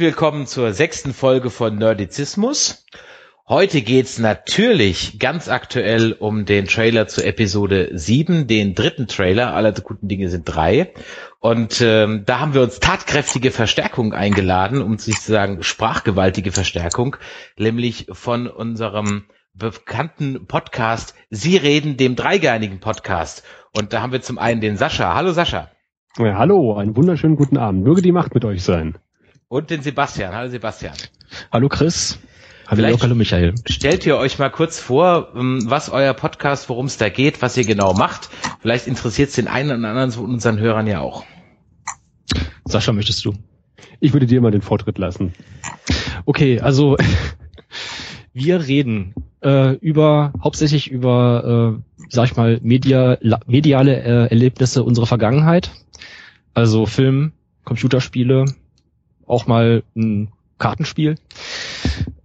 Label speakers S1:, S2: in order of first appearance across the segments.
S1: Willkommen zur sechsten Folge von Nerdizismus. Heute geht's natürlich ganz aktuell um den Trailer zu Episode 7, den dritten Trailer. Alle guten Dinge sind drei. Und ähm, da haben wir uns tatkräftige Verstärkung eingeladen, um sich zu sagen sprachgewaltige Verstärkung, nämlich von unserem bekannten Podcast Sie reden, dem dreigeinigen Podcast. Und da haben wir zum einen den Sascha. Hallo Sascha.
S2: Ja, hallo, einen wunderschönen guten Abend. Möge die Macht mit euch sein
S1: und den Sebastian. Hallo Sebastian.
S3: Hallo Chris.
S1: Hallo, Vielleicht hallo Michael. Stellt ihr euch mal kurz vor, ähm, was euer Podcast, worum es da geht, was ihr genau macht. Vielleicht interessiert es den einen oder anderen von unseren Hörern ja auch.
S3: Sascha, möchtest du?
S2: Ich würde dir mal den Vortritt lassen.
S3: Okay, also wir reden äh, über hauptsächlich über, äh, sag ich mal, media, mediale äh, Erlebnisse unserer Vergangenheit. Also Film, Computerspiele, auch mal ein Kartenspiel.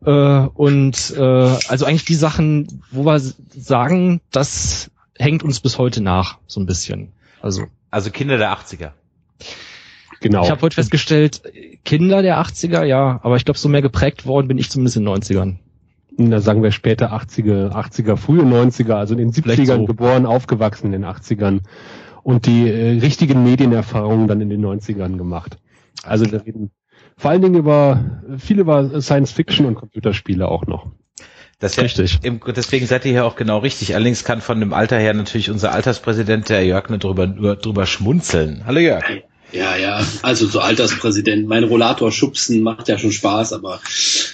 S3: Äh, und äh, also eigentlich die Sachen, wo wir sagen, das hängt uns bis heute nach, so ein bisschen. Also,
S1: also Kinder der 80er.
S3: Genau. Ich habe heute festgestellt, Kinder der 80er, ja, aber ich glaube, so mehr geprägt worden bin ich zumindest in den 90ern.
S2: Da sagen wir später 80er, 80er, frühe 90er, also in den 70ern so. geboren, aufgewachsen in den 80ern und die äh, richtigen Medienerfahrungen dann in den 90ern gemacht. Also wir reden vor allen Dingen über viel über Science Fiction und Computerspiele auch noch.
S1: Das ja, richtig. Im, deswegen seid ihr hier auch genau richtig. Allerdings kann von dem Alter her natürlich unser Alterspräsident, der Jörg, nur drüber, drüber schmunzeln. Hallo Jörg.
S4: Ja, ja, also so Alterspräsident. Mein Rollator schubsen macht ja schon Spaß, aber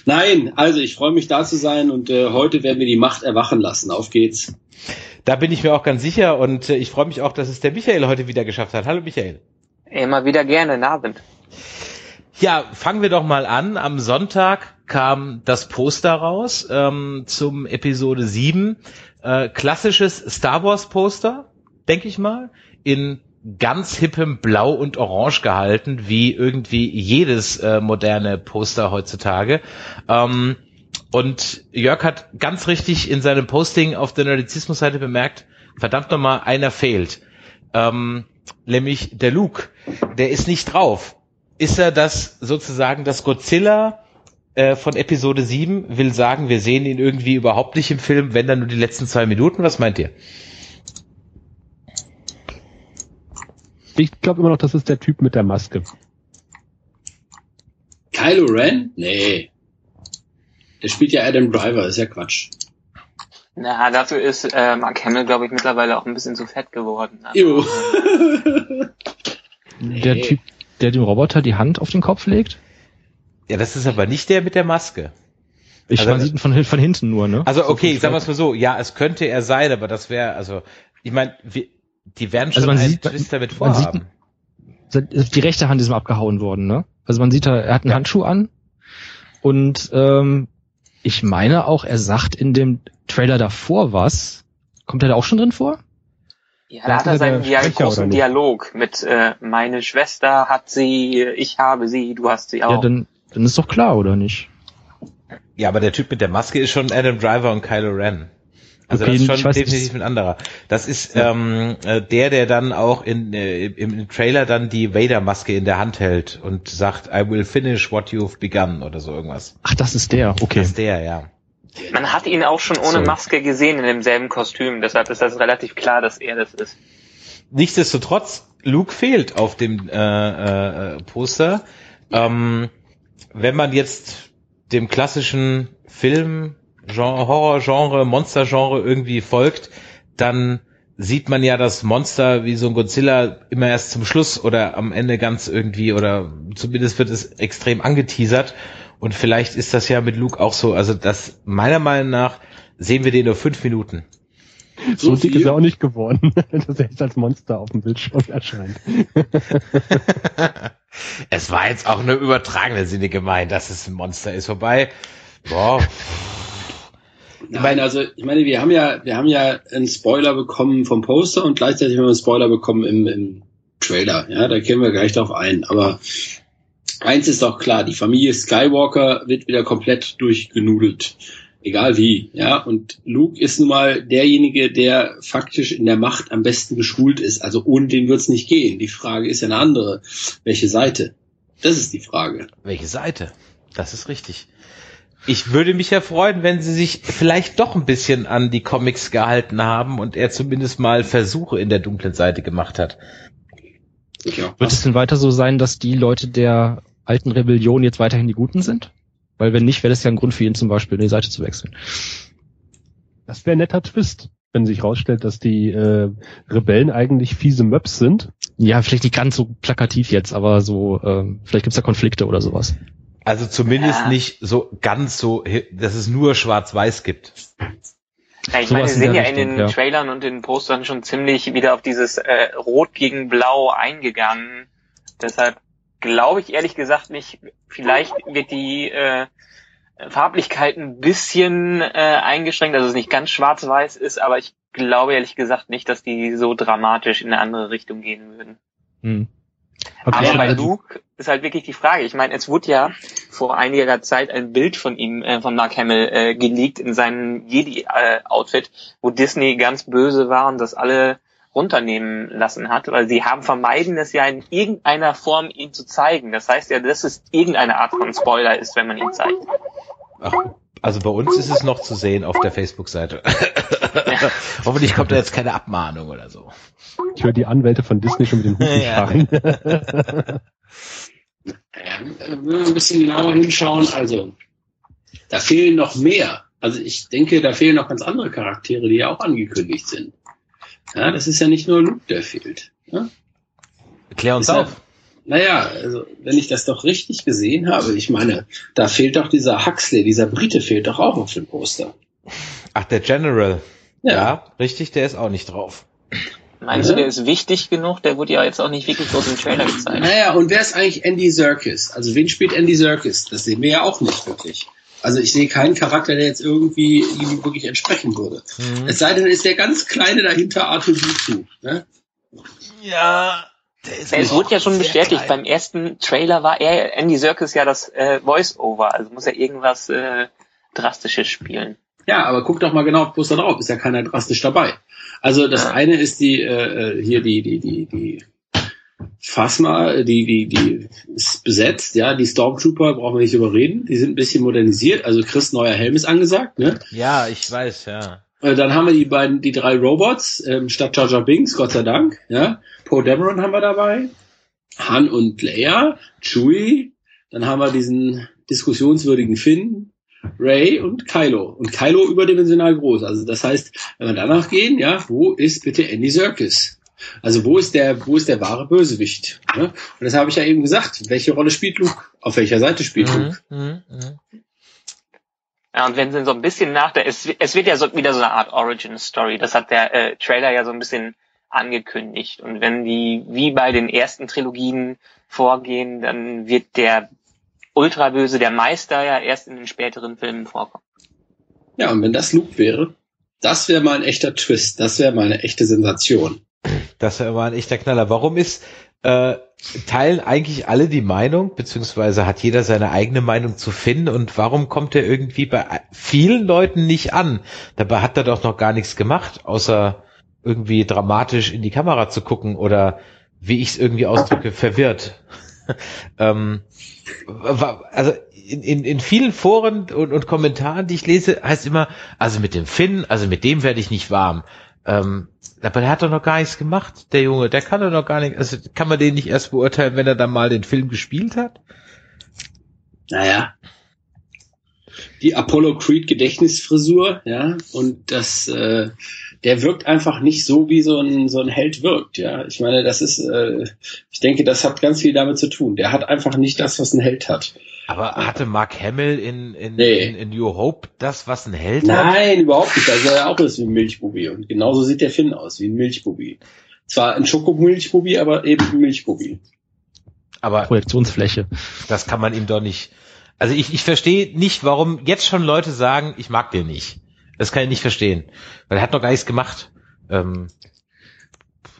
S4: nein, also ich freue mich da zu sein und äh, heute werden wir die Macht erwachen lassen. Auf geht's.
S1: Da bin ich mir auch ganz sicher und äh, ich freue mich auch, dass es der Michael heute wieder geschafft hat. Hallo Michael.
S5: Immer wieder gerne, guten Abend.
S1: Ja, fangen wir doch mal an. Am Sonntag kam das Poster raus ähm, zum Episode 7. Äh, klassisches Star Wars Poster, denke ich mal, in ganz hippem Blau und Orange gehalten, wie irgendwie jedes äh, moderne Poster heutzutage. Ähm, und Jörg hat ganz richtig in seinem Posting auf der Nerdizismus-Seite bemerkt, verdammt nochmal, einer fehlt. Ähm, nämlich der Luke. Der ist nicht drauf ist er das sozusagen das Godzilla äh, von Episode 7 will sagen, wir sehen ihn irgendwie überhaupt nicht im Film, wenn dann nur die letzten zwei Minuten. Was meint ihr?
S2: Ich glaube immer noch, das ist der Typ mit der Maske.
S4: Kylo Ren? Nee. Der spielt ja Adam Driver, ist ja Quatsch.
S5: Na, dafür ist äh, Mark Hamill, glaube ich, mittlerweile auch ein bisschen zu fett geworden. Also,
S3: der Typ, der dem Roboter die Hand auf den Kopf legt?
S1: Ja, das ist aber nicht der mit der Maske.
S3: Ich also, man sieht ihn von, von hinten nur, ne?
S1: Also okay, sagen wir es mal so, ja, es könnte er sein, aber das wäre, also, ich meine, die werden also schon also einen sieht, Twist damit vorhaben.
S3: Sieht, die rechte Hand ist mal abgehauen worden, ne? Also man sieht da, er hat einen ja. Handschuh an und ähm, ich meine auch, er sagt in dem Trailer davor was. Kommt er da auch schon drin vor?
S5: Ja, da hat er seinen Dia großen Dialog mit äh, meine Schwester hat sie, ich habe sie, du hast sie auch. Ja,
S3: dann, dann ist doch klar, oder nicht?
S1: Ja, aber der Typ mit der Maske ist schon Adam Driver und Kylo Ren. Also okay, das ist schon definitiv ein anderer. Das ist ja. ähm, äh, der, der dann auch in, äh, im, im Trailer dann die Vader-Maske in der Hand hält und sagt, I will finish what you've begun oder so irgendwas.
S3: Ach, das ist der, okay. Das
S1: ist der, ja.
S5: Man hat ihn auch schon ohne so. Maske gesehen in demselben Kostüm, deshalb ist das relativ klar, dass er das ist.
S1: Nichtsdestotrotz, Luke fehlt auf dem äh, äh, Poster. Ähm, wenn man jetzt dem klassischen Film, Genre, Horror-Genre, Monster-Genre irgendwie folgt, dann sieht man ja das Monster wie so ein Godzilla immer erst zum Schluss oder am Ende ganz irgendwie oder zumindest wird es extrem angeteasert und vielleicht ist das ja mit Luke auch so. Also das meiner Meinung nach sehen wir den nur fünf Minuten.
S2: So, so dick ist er auch nicht geworden, dass er jetzt als Monster auf dem Bildschirm erscheint.
S1: es war jetzt auch eine übertragene Sinne gemeint, dass es ein Monster ist. Wobei, boah.
S4: Nein, also ich meine, wir haben ja, wir haben ja einen Spoiler bekommen vom Poster und gleichzeitig haben wir einen Spoiler bekommen im, im Trailer. Ja, da gehen wir gleich drauf ein. Aber eins ist doch klar, die Familie Skywalker wird wieder komplett durchgenudelt. Egal wie, ja. Und Luke ist nun mal derjenige, der faktisch in der Macht am besten geschult ist. Also ohne den wird's nicht gehen. Die Frage ist ja eine andere. Welche Seite? Das ist die Frage.
S1: Welche Seite? Das ist richtig. Ich würde mich ja freuen, wenn sie sich vielleicht doch ein bisschen an die Comics gehalten haben und er zumindest mal Versuche in der dunklen Seite gemacht hat.
S3: Ja, Wird es denn weiter so sein, dass die Leute der alten Rebellion jetzt weiterhin die Guten sind? Weil wenn nicht, wäre das ja ein Grund für ihn zum Beispiel, die Seite zu wechseln.
S2: Das wäre ein netter Twist, wenn sich rausstellt, dass die äh, Rebellen eigentlich fiese Möps sind.
S3: Ja, vielleicht nicht ganz so plakativ jetzt, aber so, äh, vielleicht gibt's da Konflikte oder sowas.
S1: Also zumindest ja. nicht so ganz so, dass es nur Schwarz-Weiß gibt.
S5: Ja, ich so meine, wir sind ja Richtung, in den ja. Trailern und den Postern schon ziemlich wieder auf dieses äh, Rot gegen Blau eingegangen. Deshalb glaube ich ehrlich gesagt nicht, vielleicht wird die äh, Farblichkeit ein bisschen äh, eingeschränkt, dass es nicht ganz schwarz-weiß ist, aber ich glaube ehrlich gesagt nicht, dass die so dramatisch in eine andere Richtung gehen würden. Hm. Okay. Aber bei Luke ist halt wirklich die Frage. Ich meine, es wurde ja vor einiger Zeit ein Bild von ihm, äh, von Mark Hamill, äh, geleakt in seinem Jedi-Outfit, äh, wo Disney ganz böse war und das alle runternehmen lassen hat, weil sie haben vermeiden, es ja in irgendeiner Form ihn zu zeigen. Das heißt ja, dass es irgendeine Art von Spoiler ist, wenn man ihn zeigt.
S1: Ach, also bei uns ist es noch zu sehen auf der Facebook-Seite. Ja. Hoffentlich kommt da jetzt keine Abmahnung oder so.
S2: Ich höre die Anwälte von Disney schon mit dem Hut ja. fahren.
S4: wenn wir ein bisschen genauer hinschauen, also da fehlen noch mehr. Also ich denke, da fehlen noch ganz andere Charaktere, die ja auch angekündigt sind. Ja, das ist ja nicht nur Luke, der fehlt. Ja?
S1: Klär uns Deshalb, auf.
S4: Naja, also wenn ich das doch richtig gesehen habe, ich meine, da fehlt doch dieser Huxley, dieser Brite fehlt doch auch auf dem Poster.
S1: Ach, der General. Ja, ja richtig, der ist auch nicht drauf.
S5: Meinst ja. du, der ist wichtig genug? Der wurde ja jetzt auch nicht wirklich groß im Trailer gezeigt.
S4: Naja, und wer ist eigentlich Andy Serkis? Also wen spielt Andy Serkis? Das sehen wir ja auch nicht wirklich. Also ich sehe keinen Charakter, der jetzt irgendwie ihm wirklich entsprechen würde. Mhm. Es sei denn, ist der ganz kleine dahinter Arthur R2D2. Ne?
S5: Ja, es wurde ja schon bestätigt, klein. beim ersten Trailer war er, Andy Serkis ja das äh, Voice-Over, also muss er irgendwas äh, Drastisches spielen.
S4: Ja, aber guck doch mal genau auf Poster drauf, ist ja keiner drastisch dabei. Also das ja. eine ist die, äh, äh hier die, die, die, die Phasma, die, die, die ist besetzt, ja, die Stormtrooper brauchen wir nicht überreden, die sind ein bisschen modernisiert, also Chris neuer Helm ist angesagt, ne?
S1: Ja, ich weiß, ja.
S4: Äh, dann haben wir die beiden, die drei Robots, ähm, statt Jar Jar Binks, Gott sei Dank, ja. Poe Dameron haben wir dabei, Han und Leia, Chewie, dann haben wir diesen diskussionswürdigen Finn, Ray und Kylo. Und Kylo überdimensional groß. Also das heißt, wenn wir danach gehen, ja, wo ist bitte Andy Serkis? Also wo ist der, wo ist der wahre Bösewicht? Ne? Und das habe ich ja eben gesagt. Welche Rolle spielt Luke? Auf welcher Seite spielt mhm, Luke? Mhm, mh.
S5: Ja, und wenn sie so ein bisschen nach der, es, es wird ja so wieder so eine Art Origin Story. Das hat der äh, Trailer ja so ein bisschen angekündigt. Und wenn die wie bei den ersten Trilogien vorgehen, dann wird der Ultraböse, der Meister ja erst in den späteren Filmen vorkommen.
S4: Ja, und wenn das Luke wäre, das wäre mal ein echter Twist, das wäre mal eine echte Sensation.
S1: Das mal ein echter Knaller. Warum ist, äh, teilen eigentlich alle die Meinung, beziehungsweise hat jeder seine eigene Meinung zu finden und warum kommt er irgendwie bei vielen Leuten nicht an? Dabei hat er doch noch gar nichts gemacht, außer irgendwie dramatisch in die Kamera zu gucken oder wie ich es irgendwie ausdrücke, verwirrt. ähm, also in, in, in vielen Foren und, und Kommentaren, die ich lese, heißt immer, also mit dem Finn, also mit dem werde ich nicht warm. Ähm, aber der hat doch noch gar nichts gemacht, der Junge. Der kann doch noch gar nicht, also kann man den nicht erst beurteilen, wenn er dann mal den Film gespielt hat?
S4: Naja. Die Apollo Creed Gedächtnisfrisur, ja, und das, äh, der wirkt einfach nicht so, wie so ein, so ein Held wirkt, ja. Ich meine, das ist, äh, ich denke, das hat ganz viel damit zu tun. Der hat einfach nicht das, was ein Held hat.
S1: Aber hatte Mark Hamill in, in, nee. in, in New Hope das, was ein Held
S4: Nein, hat? Nein, überhaupt nicht. Da sah er auch aus wie ein Milchbubi. Und genauso sieht der Finn aus, wie ein Milchbubi. Zwar ein Schokomilchbubi, aber eben ein Milchbubi.
S3: Aber Projektionsfläche.
S1: Das kann man ihm doch nicht. Also ich, ich verstehe nicht, warum jetzt schon Leute sagen, ich mag den nicht. Das kann ich nicht verstehen. Weil er hat noch gar nichts gemacht. Ähm,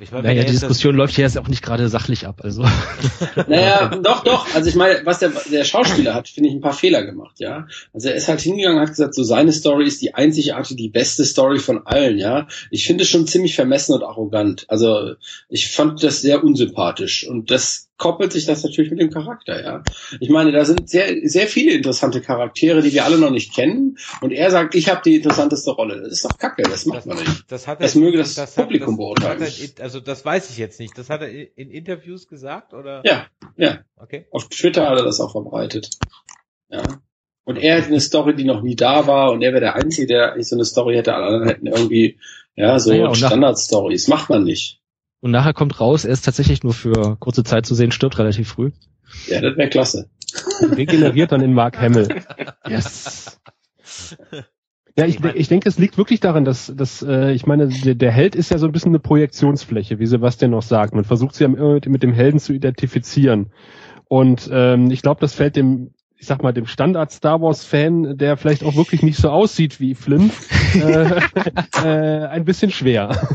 S3: ich meine, naja, die Diskussion läuft hier jetzt auch nicht gerade sachlich ab, also.
S4: Naja, doch, doch. Also ich meine, was der, der Schauspieler hat, finde ich ein paar Fehler gemacht, ja. Also er ist halt hingegangen und hat gesagt, so seine Story ist die einzigartige, die beste Story von allen, ja. Ich finde es schon ziemlich vermessen und arrogant. Also ich fand das sehr unsympathisch und das koppelt sich das natürlich mit dem Charakter, ja. Ich meine, da sind sehr, sehr viele interessante Charaktere, die wir alle noch nicht kennen. Und er sagt, ich habe die interessanteste Rolle. Das ist doch Kacke, das macht das, man nicht.
S1: Das, hat
S4: er,
S1: das
S4: möge das,
S1: das
S4: Publikum beurteilen.
S1: also das weiß ich jetzt nicht. Das hat er in Interviews gesagt, oder?
S4: Ja, ja. Okay. Auf Twitter hat er das auch verbreitet. Ja. Und er hat eine Story, die noch nie da war, und er wäre der Einzige, der so eine Story hätte. Alle anderen hätten irgendwie, ja, so ja, Standard-Stories. Macht man nicht.
S3: Und nachher kommt raus, er ist tatsächlich nur für kurze Zeit zu sehen, stirbt relativ früh.
S4: Ja, das wäre klasse.
S2: Regeneriert dann in Mark Hamill. Yes. Ja, ich, ich denke, es liegt wirklich daran, dass, dass äh, ich meine, der, der Held ist ja so ein bisschen eine Projektionsfläche, wie Sebastian noch sagt. Man versucht sich ja mit, mit dem Helden zu identifizieren. Und ähm, ich glaube, das fällt dem, ich sag mal, dem Standard Star Wars Fan, der vielleicht auch wirklich nicht so aussieht wie Flynn, äh, äh, ein bisschen schwer.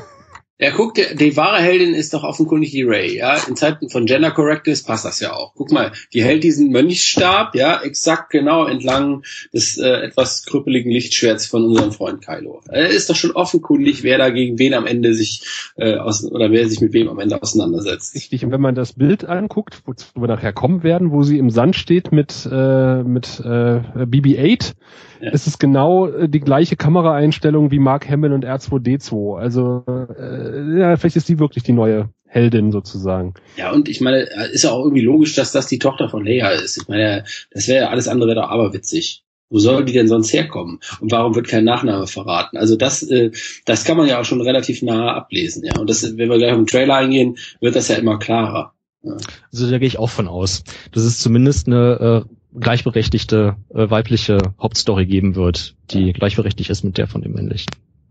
S4: Ja, guck, die, die wahre Heldin ist doch offenkundig die Ray, ja. In Zeiten von Gender Correctness passt das ja auch. Guck mal, die hält diesen Mönchsstab, ja, exakt genau entlang des äh, etwas krüppeligen Lichtschwerts von unserem Freund Kylo. Er ist doch schon offenkundig, wer da gegen wen am Ende sich äh, aus, oder wer sich mit wem am Ende auseinandersetzt.
S2: Richtig, und wenn man das Bild anguckt, wozu wir nachher kommen werden, wo sie im Sand steht mit, äh, mit äh, BB-8, ja. es ist genau äh, die gleiche Kameraeinstellung wie Mark Hamill und R2D2. Also äh, ja, vielleicht ist die wirklich die neue Heldin sozusagen.
S4: Ja, und ich meine, ist ja auch irgendwie logisch, dass das die Tochter von Leia ist. Ich meine, das wäre alles andere wäre doch aberwitzig. Wo soll die denn sonst herkommen? Und warum wird kein Nachname verraten? Also das, äh, das kann man ja auch schon relativ nah ablesen, ja. Und das, wenn wir gleich auf den Trailer eingehen, wird das ja immer klarer. Ja.
S3: Also da gehe ich auch von aus. Das ist zumindest eine äh, gleichberechtigte äh, weibliche Hauptstory geben wird, die gleichberechtigt ist mit der von dem männlichen.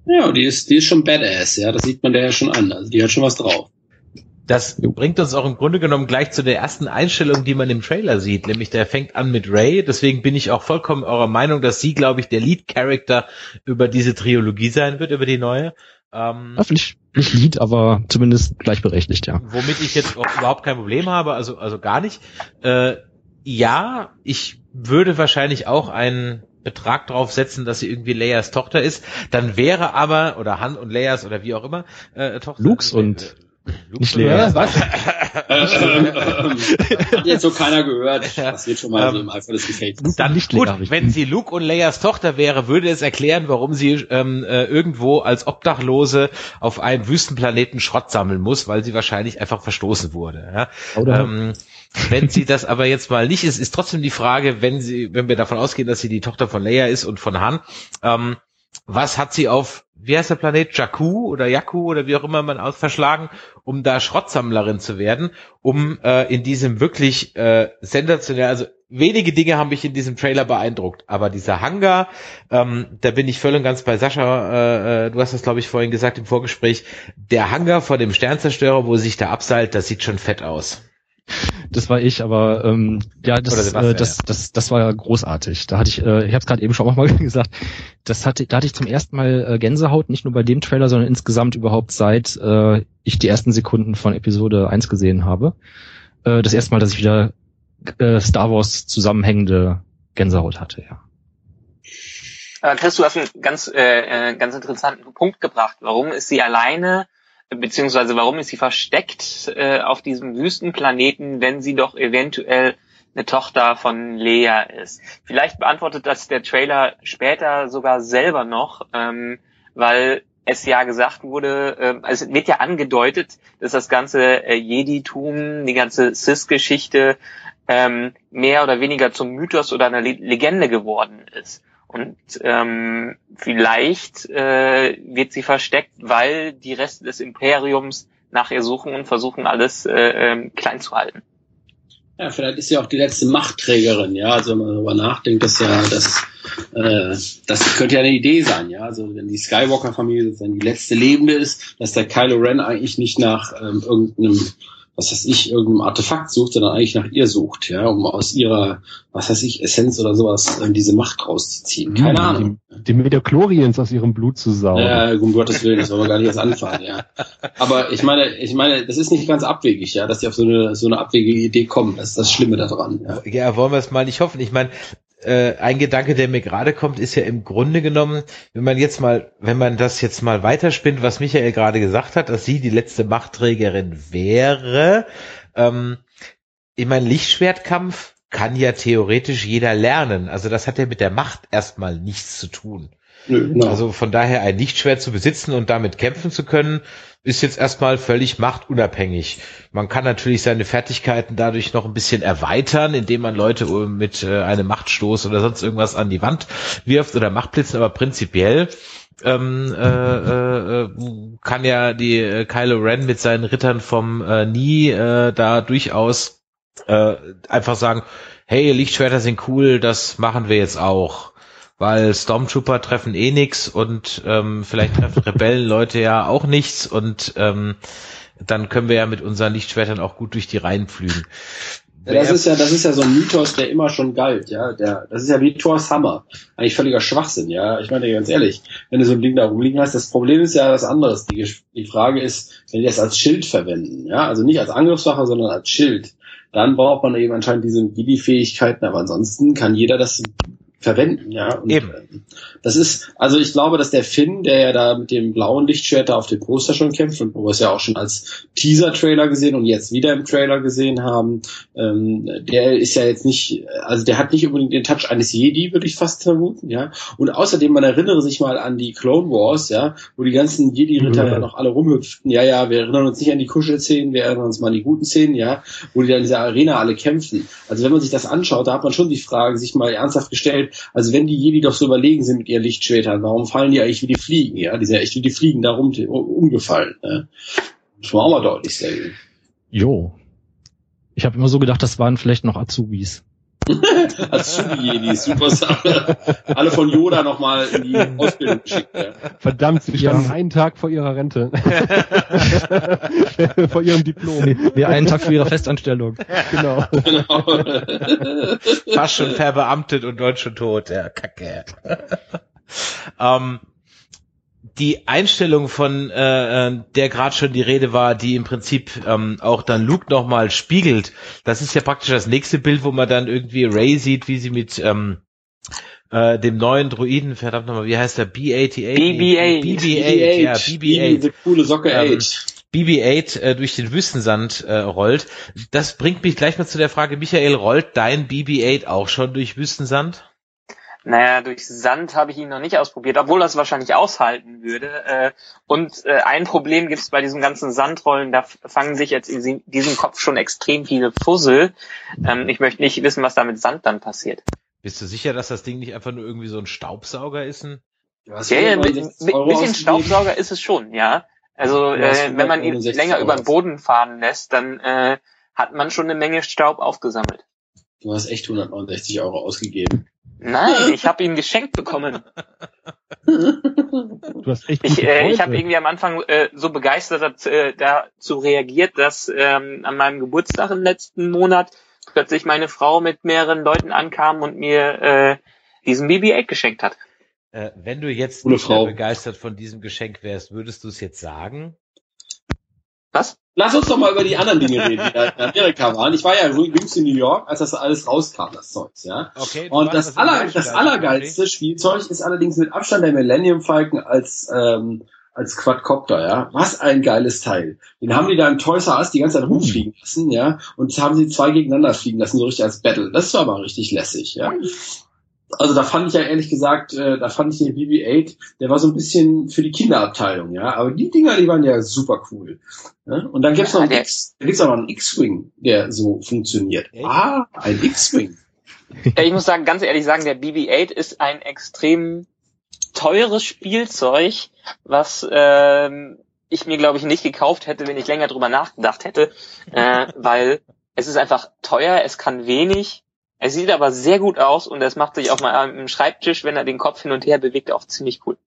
S4: Ja, die ist, die ist schon badass, ja, das sieht man der ja schon an. Also die hat schon was drauf.
S1: Das bringt uns auch im Grunde genommen gleich zu der ersten Einstellung, die man im Trailer sieht, nämlich der fängt an mit Ray. Deswegen bin ich auch vollkommen eurer Meinung, dass sie, glaube ich, der Lead-Character über diese Trilogie sein wird, über die neue.
S3: Ähm, nicht, nicht Lead, aber zumindest gleichberechtigt, ja.
S1: Womit ich jetzt auch überhaupt kein Problem habe, also, also gar nicht. Äh, ja, ich würde wahrscheinlich auch einen Betrag drauf setzen, dass sie irgendwie Leias Tochter ist. Dann wäre aber, oder Han und Leias oder wie auch immer, äh,
S3: Tochter. Lux und
S1: äh, Lux nicht Leia. Was?
S4: Hat jetzt so keiner gehört. Das wird schon mal so im Eifer des Gefechts.
S1: Dann nicht gut, wenn sie Luke und Leias Tochter wäre, würde es erklären, warum sie ähm, äh, irgendwo als Obdachlose auf einem Wüstenplaneten Schrott sammeln muss, weil sie wahrscheinlich einfach verstoßen wurde. Ja? Oder ähm, wenn sie das aber jetzt mal nicht ist, ist trotzdem die Frage, wenn sie, wenn wir davon ausgehen, dass sie die Tochter von Leia ist und von Han, ähm, was hat sie auf, wie heißt der Planet, Jakku oder Jakku oder wie auch immer man aus verschlagen, um da Schrottsammlerin zu werden, um äh, in diesem wirklich äh, sensationell, also wenige Dinge haben mich in diesem Trailer beeindruckt, aber dieser Hangar, ähm, da bin ich voll und ganz bei Sascha, äh, äh du hast das glaube ich vorhin gesagt im Vorgespräch, der Hangar vor dem Sternzerstörer, wo sich da abseilt, das sieht schon fett aus.
S3: Das war ich, aber ähm, ja, das, äh, das, das, das war großartig. Da hatte ich, äh, ich habe es gerade eben schon mal gesagt, das hatte, da hatte ich zum ersten Mal äh, Gänsehaut, nicht nur bei dem Trailer, sondern insgesamt überhaupt seit äh, ich die ersten Sekunden von Episode 1 gesehen habe. Äh, das erste Mal, dass ich wieder äh, Star Wars zusammenhängende Gänsehaut hatte, ja.
S5: Aber Chris, du hast einen ganz, äh, äh ganz interessanten Punkt gebracht. Warum ist sie alleine beziehungsweise warum ist sie versteckt äh, auf diesem Wüstenplaneten, wenn sie doch eventuell eine Tochter von Lea ist. Vielleicht beantwortet das der Trailer später sogar selber noch, ähm, weil es ja gesagt wurde, äh, also es wird ja angedeutet, dass das ganze äh, Jedi-Tum, die ganze Sis-Geschichte ähm, mehr oder weniger zum Mythos oder einer Le Legende geworden ist. Und ähm, vielleicht äh, wird sie versteckt, weil die Reste des Imperiums nach ihr suchen und versuchen, alles äh, äh, klein zu halten.
S4: Ja, vielleicht ist sie auch die letzte Machtträgerin, ja. Also wenn man darüber nachdenkt, dass ja, das, äh, das könnte ja eine Idee sein, ja. Also wenn die Skywalker-Familie sozusagen die letzte Lebende ist, dass der Kylo Ren eigentlich nicht nach ähm, irgendeinem was weiß ich, irgendeinem Artefakt sucht, sondern eigentlich nach ihr sucht, ja, um aus ihrer, was weiß ich, Essenz oder sowas, äh, diese Macht rauszuziehen. Keine mhm, Ahnung.
S2: Die, die Mediochlorians aus ihrem Blut zu saugen.
S4: Ja, um Gottes Willen, das wollen wir gar nicht erst anfangen, ja. Aber ich meine, ich meine, das ist nicht ganz abwegig, ja, dass die auf so eine, so eine abwegige Idee kommen. Das ist das Schlimme daran, ja.
S1: Ja, wollen wir es mal nicht hoffen. Ich meine, äh, ein Gedanke, der mir gerade kommt, ist ja im Grunde genommen, wenn man jetzt mal, wenn man das jetzt mal weiterspinnt, was Michael gerade gesagt hat, dass sie die letzte Machtträgerin wäre, ähm, ich meine, Lichtschwertkampf kann ja theoretisch jeder lernen. Also das hat ja mit der Macht erstmal nichts zu tun. Nö, no. Also von daher ein Lichtschwert zu besitzen und damit kämpfen zu können, ist jetzt erstmal völlig machtunabhängig. Man kann natürlich seine Fertigkeiten dadurch noch ein bisschen erweitern, indem man Leute mit äh, einem Machtstoß oder sonst irgendwas an die Wand wirft oder Machtblitzen, aber prinzipiell ähm, äh, äh, kann ja die äh, Kylo Ren mit seinen Rittern vom äh, Nie äh, da durchaus äh, einfach sagen, hey, Lichtschwerter sind cool, das machen wir jetzt auch. Weil Stormtrooper treffen eh nix und ähm, vielleicht treffen Rebellenleute ja auch nichts und ähm, dann können wir ja mit unseren Lichtschwertern auch gut durch die Reihen pflügen.
S4: Ja, das ist ja, das ist ja so ein Mythos, der immer schon galt, ja. Der, das ist ja wie Thor's Hammer. Eigentlich völliger Schwachsinn, ja. Ich meine ganz ehrlich, wenn du so ein Ding da rumliegen hast, das Problem ist ja was anderes. Die, die Frage ist, wenn die das als Schild verwenden, ja, also nicht als Angriffssache, sondern als Schild, dann braucht man eben anscheinend diese Giddy-Fähigkeiten, aber ansonsten kann jeder das verwenden, ja. Und, Eben. Äh, das ist, also ich glaube, dass der Finn, der ja da mit dem blauen Lichtschwert da auf dem Poster schon kämpft und wo wir es ja auch schon als Teaser-Trailer gesehen und jetzt wieder im Trailer gesehen haben, ähm, der ist ja jetzt nicht, also der hat nicht unbedingt den Touch eines Jedi, würde ich fast vermuten, ja. Und außerdem, man erinnere sich mal an die Clone Wars, ja, wo die ganzen Jedi-Ritter ja noch alle rumhüpften. Ja, ja, wir erinnern uns nicht an die Kuschelszenen, wir erinnern uns mal an die guten Szenen, ja, wo die dann in dieser Arena alle kämpfen. Also wenn man sich das anschaut, da hat man schon die Frage sich mal ernsthaft gestellt, also wenn die Jedi doch so überlegen sind mit ihren Lichtschwertern, warum fallen die eigentlich wie die Fliegen? Ja, die sind ja echt wie die Fliegen da rum, umgefallen. Ne? Muss man auch mal deutlich sagen.
S3: Jo. Ich habe immer so gedacht, das waren vielleicht noch Azubis.
S4: Azubi-Jedi, super Sache. Alle von Yoda nochmal in die Ausbildung geschickt. Ja.
S2: Verdammt, sie standen ja. einen Tag vor ihrer Rente. vor ihrem Diplom.
S3: Nee, nee, einen Tag vor ihrer Festanstellung.
S1: Genau. genau. Fast schon verbeamtet und Deutsch schon tot. Ja, kacke. ähm, die Einstellung von äh, äh der gerade schon die Rede war, die im Prinzip ähm, auch dann Luke nochmal spiegelt, das ist ja praktisch das nächste Bild, wo man dann irgendwie Ray sieht, wie sie mit ähm, äh, dem neuen Druiden, verdammt nochmal, wie heißt der? B88?
S5: BB-8.
S1: BB-8, ja, BB-8.
S4: Diese coole Socke ähm, 8.
S1: BB-8 äh, durch den Wüstensand äh, rollt. Das bringt mich gleich mal zu der Frage, Michael, rollt dein BB-8 auch schon durch Wüstensand?
S5: Naja, durch Sand habe ich ihn noch nicht ausprobiert, obwohl das wahrscheinlich aushalten würde. Äh, und äh, ein Problem gibt es bei diesem ganzen Sandrollen, da fangen sich jetzt in diesem Kopf schon extrem viele Fussel. Ähm, ich möchte nicht wissen, was da mit Sand dann passiert.
S1: Bist du sicher, dass das Ding nicht einfach nur irgendwie so ein Staubsauger ist? Ein
S5: ja, ja, ein bisschen Staubsauger ist es schon, ja. Also äh, wenn man ihn länger über den Boden fahren lässt, dann äh, hat man schon eine Menge Staub aufgesammelt.
S4: Du hast echt 169 Euro ausgegeben.
S5: Nein, ich habe ihn geschenkt bekommen.
S3: Du hast echt
S5: ich äh, ich habe irgendwie am Anfang äh, so begeistert äh, dazu reagiert, dass ähm, an meinem Geburtstag im letzten Monat plötzlich meine Frau mit mehreren Leuten ankam und mir äh, diesen BB-8 geschenkt hat.
S1: Äh, wenn du jetzt nicht begeistert von diesem Geschenk wärst, würdest du es jetzt sagen?
S4: Was? Lass uns doch mal über die anderen Dinge reden, die da in Amerika waren. Ich war ja jüngst in New York, als das alles rauskam, das Zeugs, ja. Okay, und das, aller, das allergeilste okay. Spielzeug ist allerdings mit Abstand der Millennium Falcon als, ähm, als Quadcopter, ja. Was ein geiles Teil. Den haben die da im Toys R Us die ganze Zeit rumfliegen lassen, ja. Und haben sie zwei gegeneinander fliegen lassen, so richtig als Battle. Das war aber richtig lässig, ja also da fand ich ja ehrlich gesagt, äh, da fand ich den BB-8, der war so ein bisschen für die Kinderabteilung, ja. Aber die Dinger, die waren ja super cool. Ja? Und dann gibt's noch einen X, da gibt's auch noch einen X-Wing, der so funktioniert. Echt? Ah, ein X-Wing.
S5: Ja, ich muss sagen, ganz ehrlich sagen, der BB-8 ist ein extrem teures Spielzeug, was ähm, ich mir, glaube ich, nicht gekauft hätte, wenn ich länger drüber nachgedacht hätte, äh, weil es ist einfach teuer, es kann wenig er sieht aber sehr gut aus und es macht sich auch mal am Schreibtisch, wenn er den Kopf hin und her bewegt, auch ziemlich cool.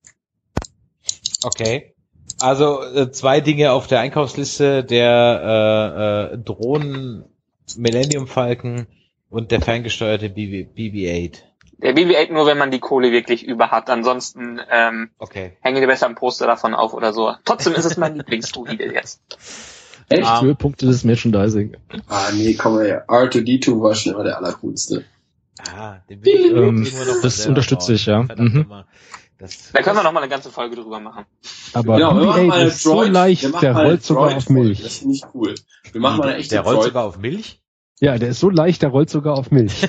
S1: Okay. Also äh, zwei Dinge auf der Einkaufsliste, der äh, äh, Drohnen Millennium Falcon und der ferngesteuerte BB-8.
S5: Der BB-8 nur, wenn man die Kohle wirklich über hat. Ansonsten ähm, okay. hänge dir besser ein Poster davon auf oder so. Trotzdem ist es mein Lieblingsdruide jetzt.
S3: Echt? Um, Höhepunkte des Merchandising.
S4: Ah, nee, komm her. R2D2 war schon immer der allercoolste.
S3: Ah, den will ich ähm, Das unterstütze ich, ja. Mhm.
S5: Das, da können wir noch mal eine ganze Folge drüber machen.
S3: Aber ja, wir machen mal ist Droid. so leicht, der rollt sogar auf Milch.
S4: Das ist nicht cool. Wir machen mal eine echte
S1: Der rollt sogar auf Milch?
S2: Ja, der ist so leicht, der rollt sogar auf Milch.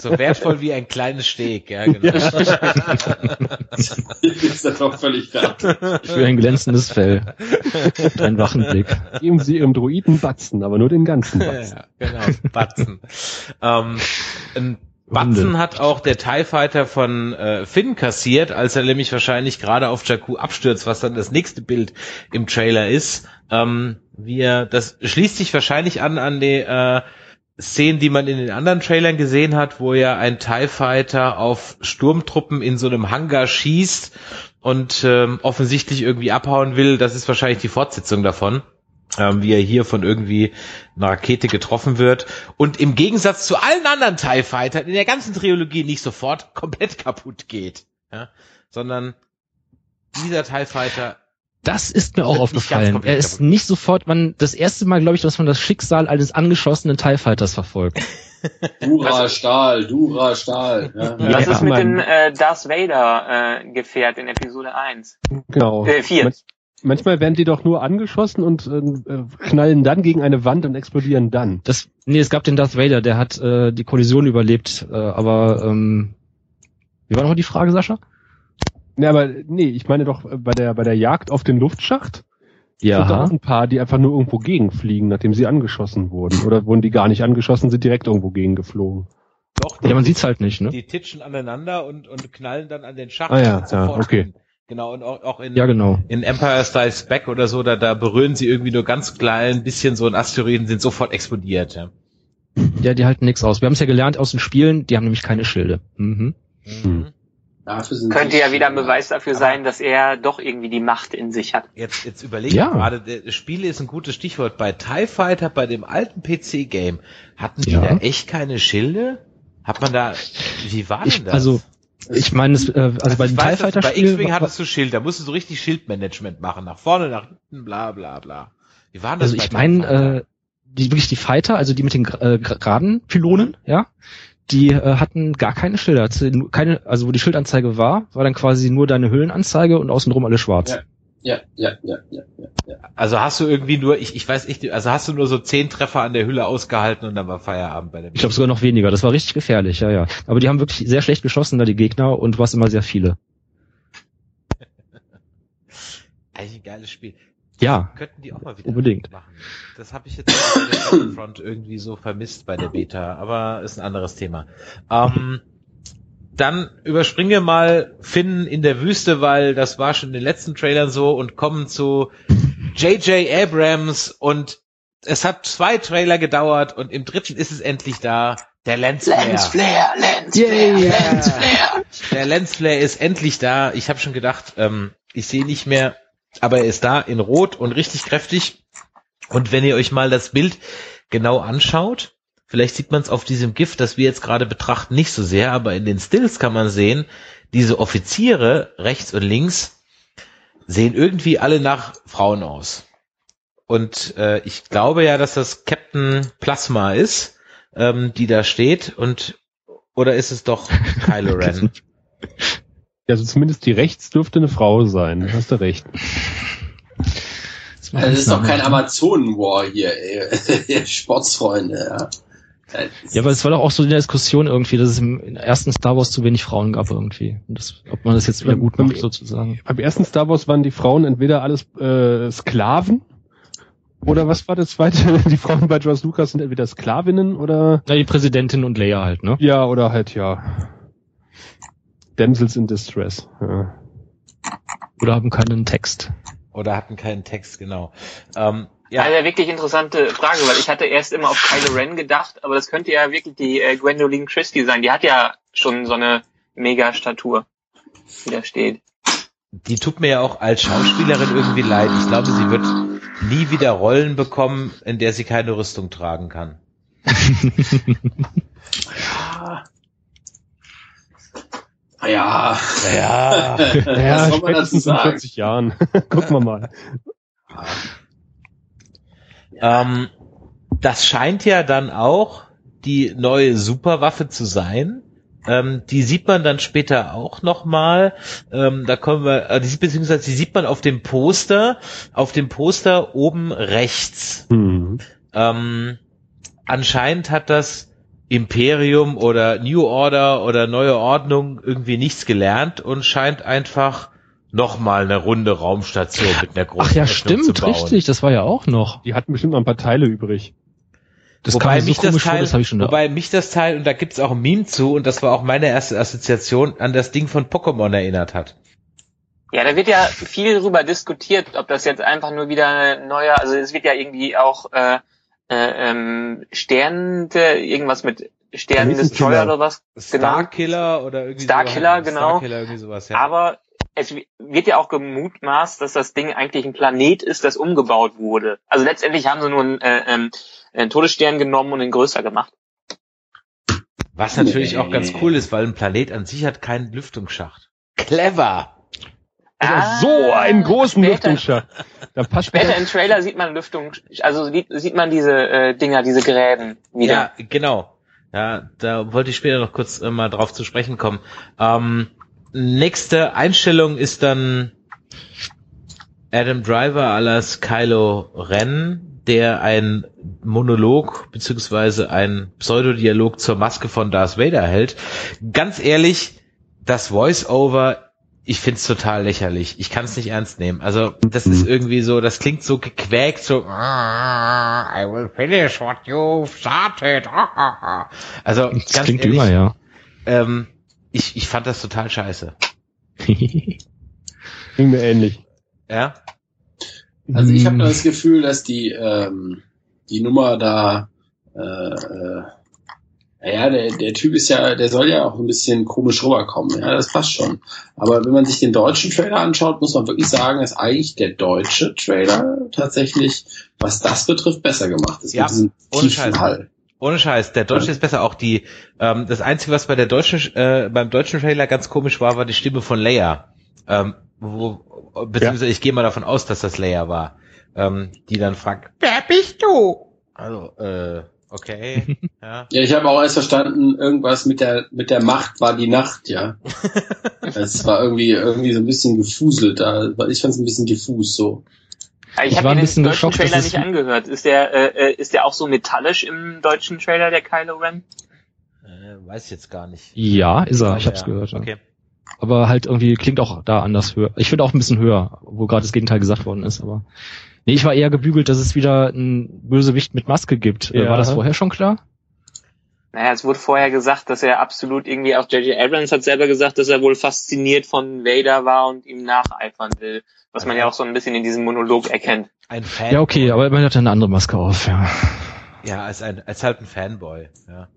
S1: so wertvoll wie ein kleines Steg, ja, genau. Ja.
S4: ist das doch völlig klar.
S3: Für ein glänzendes Fell. Ein wachen Blick.
S2: Geben Sie Ihrem Druiden Batzen, aber nur den ganzen Batzen.
S1: Ja, genau, Batzen. ähm, Batzen hat auch der TIE Fighter von äh, Finn kassiert, als er nämlich wahrscheinlich gerade auf Jakku abstürzt, was dann das nächste Bild im Trailer ist. Ähm, wir, das schließt sich wahrscheinlich an an die äh, Szenen, die man in den anderen Trailern gesehen hat, wo ja ein TIE Fighter auf Sturmtruppen in so einem Hangar schießt und ähm, offensichtlich irgendwie abhauen will. Das ist wahrscheinlich die Fortsetzung davon wie er hier von irgendwie einer Rakete getroffen wird und im Gegensatz zu allen anderen TIE Fightern in der ganzen Trilogie nicht sofort komplett kaputt geht, ja, sondern dieser TIE Fighter
S3: das ist mir auch aufgefallen. Er ist kaputt. nicht sofort, man, das erste Mal, glaube ich, dass man das Schicksal eines angeschossenen TIE Fighters verfolgt.
S4: Dura Stahl, Dura Stahl.
S5: Ja. Was ist mit dem äh, Darth Vader äh, Gefährt in Episode 1?
S2: Genau. Äh, 4. Manchmal werden die doch nur angeschossen und äh, knallen dann gegen eine Wand und explodieren dann.
S3: Das, nee, es gab den Darth Vader, der hat äh, die Kollision überlebt, äh, aber ähm, wie war noch die Frage, Sascha?
S2: Nee, aber nee, ich meine doch äh, bei der bei der Jagd auf den Luftschacht. Ja. Sind da auch ein paar, die einfach nur irgendwo gegenfliegen, nachdem sie angeschossen wurden. Oder wurden die gar nicht angeschossen, sind direkt irgendwo gegengeflogen.
S3: Doch, ja, man sieht's halt nicht, ne?
S1: Die titschen aneinander und, und knallen dann an den Schacht.
S2: Ah ja, ja okay. Hin.
S1: Genau, und auch, auch in,
S3: ja, genau.
S1: in Empire Styles Back oder so, da, da berühren sie irgendwie nur ganz klein bisschen so ein Asteroiden, sind sofort explodiert. Ja,
S3: ja die halten nichts aus. Wir haben es ja gelernt aus den Spielen, die haben nämlich keine Schilde. Mhm.
S5: Mhm. Könnte ja wieder ein Beweis dafür sein, dass er doch irgendwie die Macht in sich hat.
S1: Jetzt, jetzt überlege ja. gerade, das Spiele ist ein gutes Stichwort. Bei TIE Fighter, bei dem alten PC-Game, hatten die ja. da echt keine Schilde? Hat man da, wie war denn
S3: ich, das? Also, ich meine, äh, also, also bei den TIE Fighter
S1: Bei X-Wing hattest du Schild, da musst du so richtig Schildmanagement machen, nach vorne, nach hinten, bla bla bla.
S3: Wie war das? Also ich meine, äh, die wirklich die Fighter, also die mit den äh, geraden Pylonen, ja, die äh, hatten gar keine Schilder. Keine, also wo die Schildanzeige war, war dann quasi nur deine Höhlenanzeige und außenrum alles schwarz.
S4: Ja. Ja, ja, ja, ja, ja.
S1: Also hast du irgendwie nur, ich, ich weiß nicht, also hast du nur so zehn Treffer an der Hülle ausgehalten und dann war Feierabend bei dem.
S3: Ich glaube sogar noch weniger. Das war richtig gefährlich, ja, ja. Aber die haben wirklich sehr schlecht geschossen, da die Gegner, und du hast immer sehr viele.
S1: Eigentlich ein geiles Spiel.
S3: Ja.
S1: Könnten die auch mal wieder
S3: unbedingt. machen.
S1: Das habe ich jetzt bei der Front irgendwie so vermisst bei der Beta, aber ist ein anderes Thema. Ähm, dann überspringen wir mal Finn in der Wüste, weil das war schon in den letzten Trailern so und kommen zu J.J. Abrams und es hat zwei Trailer gedauert und im dritten ist es endlich da. Der Lens Flare.
S5: Lens Flare, Lens Flare, yeah. Lens Flare.
S1: Der Lens Flare ist endlich da. Ich habe schon gedacht, ähm, ich sehe nicht mehr, aber er ist da in Rot und richtig kräftig. Und wenn ihr euch mal das Bild genau anschaut, Vielleicht sieht man es auf diesem Gift, das wir jetzt gerade betrachten, nicht so sehr, aber in den Stills kann man sehen, diese Offiziere rechts und links sehen irgendwie alle nach Frauen aus. Und äh, ich glaube ja, dass das Captain Plasma ist, ähm, die da steht. Und oder ist es doch Kylo Ren?
S2: Ja, also zumindest die rechts dürfte eine Frau sein. Hast du recht.
S4: Das, das ist doch kein Amazonen-War hier, ey. Sportsfreunde, ja.
S3: Ja, aber es war doch auch so in der Diskussion irgendwie, dass es im ersten Star Wars zu wenig Frauen gab irgendwie. Und das, ob man das jetzt wieder gut macht, sozusagen.
S2: Beim ersten Star Wars waren die Frauen entweder alles äh, Sklaven oder was war das zweite? Die Frauen bei George Lucas sind entweder Sklavinnen oder.
S3: Ja, die Präsidentin und Leia halt, ne?
S2: Ja, oder halt, ja. Damsels in Distress. Ja.
S3: Oder haben keinen Text.
S1: Oder hatten keinen Text, genau. Ähm,
S5: ja. Eine wirklich interessante Frage, weil ich hatte erst immer auf Kylo Ren gedacht, aber das könnte ja wirklich die äh, Gwendoline Christie sein. Die hat ja schon so eine Mega-Statur, die da steht.
S1: Die tut mir ja auch als Schauspielerin irgendwie leid. Ich glaube, sie wird nie wieder Rollen bekommen, in der sie keine Rüstung tragen kann.
S4: ja. Ja.
S2: Ja. ja, Was soll man dazu sagen? 40 Jahren. Gucken wir mal.
S1: Ähm, das scheint ja dann auch die neue Superwaffe zu sein. Ähm, die sieht man dann später auch nochmal. Ähm, da kommen wir, äh, die, beziehungsweise die sieht man auf dem Poster, auf dem Poster oben rechts. Mhm. Ähm, anscheinend hat das Imperium oder New Order oder Neue Ordnung irgendwie nichts gelernt und scheint einfach nochmal eine runde Raumstation mit einer großen
S3: Ach ja, stimmt, richtig, das war ja auch noch.
S2: Die hatten bestimmt noch ein paar Teile übrig.
S1: Das wobei mich so das Teil, vor, das wobei mich das Teil, und da gibt's auch ein Meme zu, und das war auch meine erste Assoziation, an das Ding von Pokémon erinnert hat.
S5: Ja, da wird ja viel darüber diskutiert, ob das jetzt einfach nur wieder ein neuer, also es wird ja irgendwie auch äh, äh, ähm, Sternte, irgendwas mit Sternen Destroyer oder was.
S1: Starkiller genau. oder irgendwie
S5: Starkiller, so, genau. Starkiller, irgendwie sowas, ja. Aber es wird ja auch gemutmaßt, dass das Ding eigentlich ein Planet ist, das umgebaut wurde. Also letztendlich haben sie nur einen, äh, ähm, einen Todesstern genommen und ihn größer gemacht.
S1: Was natürlich nee. auch ganz cool ist, weil ein Planet an sich hat keinen Lüftungsschacht. Clever!
S2: Ah, so einen großen später, Lüftungsschacht.
S5: Da passt später im Trailer sieht man Lüftung, also sieht, sieht man diese äh, Dinger, diese Gräben wieder.
S1: Ja, genau. Ja, da wollte ich später noch kurz äh, mal drauf zu sprechen kommen. Ähm, nächste Einstellung ist dann Adam Driver alias Kylo Ren, der ein Monolog beziehungsweise ein Pseudodialog zur Maske von Darth Vader hält. Ganz ehrlich, das Voice-Over ich find's total lächerlich. Ich kann es nicht ernst nehmen. Also das ist mhm. irgendwie so, das klingt so gequäkt, so ah, I will finish what you've started. Also
S3: das ganz klingt ehrlich, immer, ja.
S1: Ähm, ich, ich fand das total scheiße.
S2: Klingt mir ähnlich.
S1: Ja.
S4: Also ich habe das Gefühl, dass die ähm, die Nummer da äh, äh, naja, der, der Typ ist ja, der soll ja auch ein bisschen komisch rüberkommen. Ja, das passt schon. Aber wenn man sich den deutschen Trailer anschaut, muss man wirklich sagen, dass eigentlich der deutsche Trailer tatsächlich, was das betrifft, besser gemacht ist.
S1: Ja, mit diesem Scheiß. Hall. Ohne Scheiß, der deutsche ist besser. Auch die, ähm, das Einzige, was bei der deutschen, äh, beim deutschen Trailer ganz komisch war, war die Stimme von Leia. Ähm, wo, beziehungsweise ja. ich gehe mal davon aus, dass das Leia war. Ähm, die dann fragt, wer bist du? Also, äh, Okay. Ja,
S4: ja ich habe auch erst verstanden, irgendwas mit der mit der Macht war die Nacht, ja. Es war irgendwie irgendwie so ein bisschen gefuselt. Da, ich fand es ein bisschen diffus so.
S5: Ich, ich habe mir den deutschen Trailer nicht angehört. Ist der äh, äh, ist der auch so metallisch im deutschen Trailer der Kylo Ren?
S1: Äh, weiß ich jetzt gar nicht.
S3: Ja, ist er. Ich hab's ja. gehört. Ja. Okay. Aber halt irgendwie klingt auch da anders höher. Ich finde auch ein bisschen höher, wo gerade das Gegenteil gesagt worden ist. Aber Nee, ich war eher gebügelt, dass es wieder ein Bösewicht mit Maske gibt. Ja. War das vorher schon klar?
S5: Naja, es wurde vorher gesagt, dass er absolut irgendwie, auch J.J. Abrams hat selber gesagt, dass er wohl fasziniert von Vader war und ihm nacheifern will. Was man ja auch so ein bisschen in diesem Monolog erkennt.
S3: Ein Fan. Ja, okay, aber man hat eine andere Maske auf, ja.
S1: Ja, als ein, als halt ein Fanboy, ja.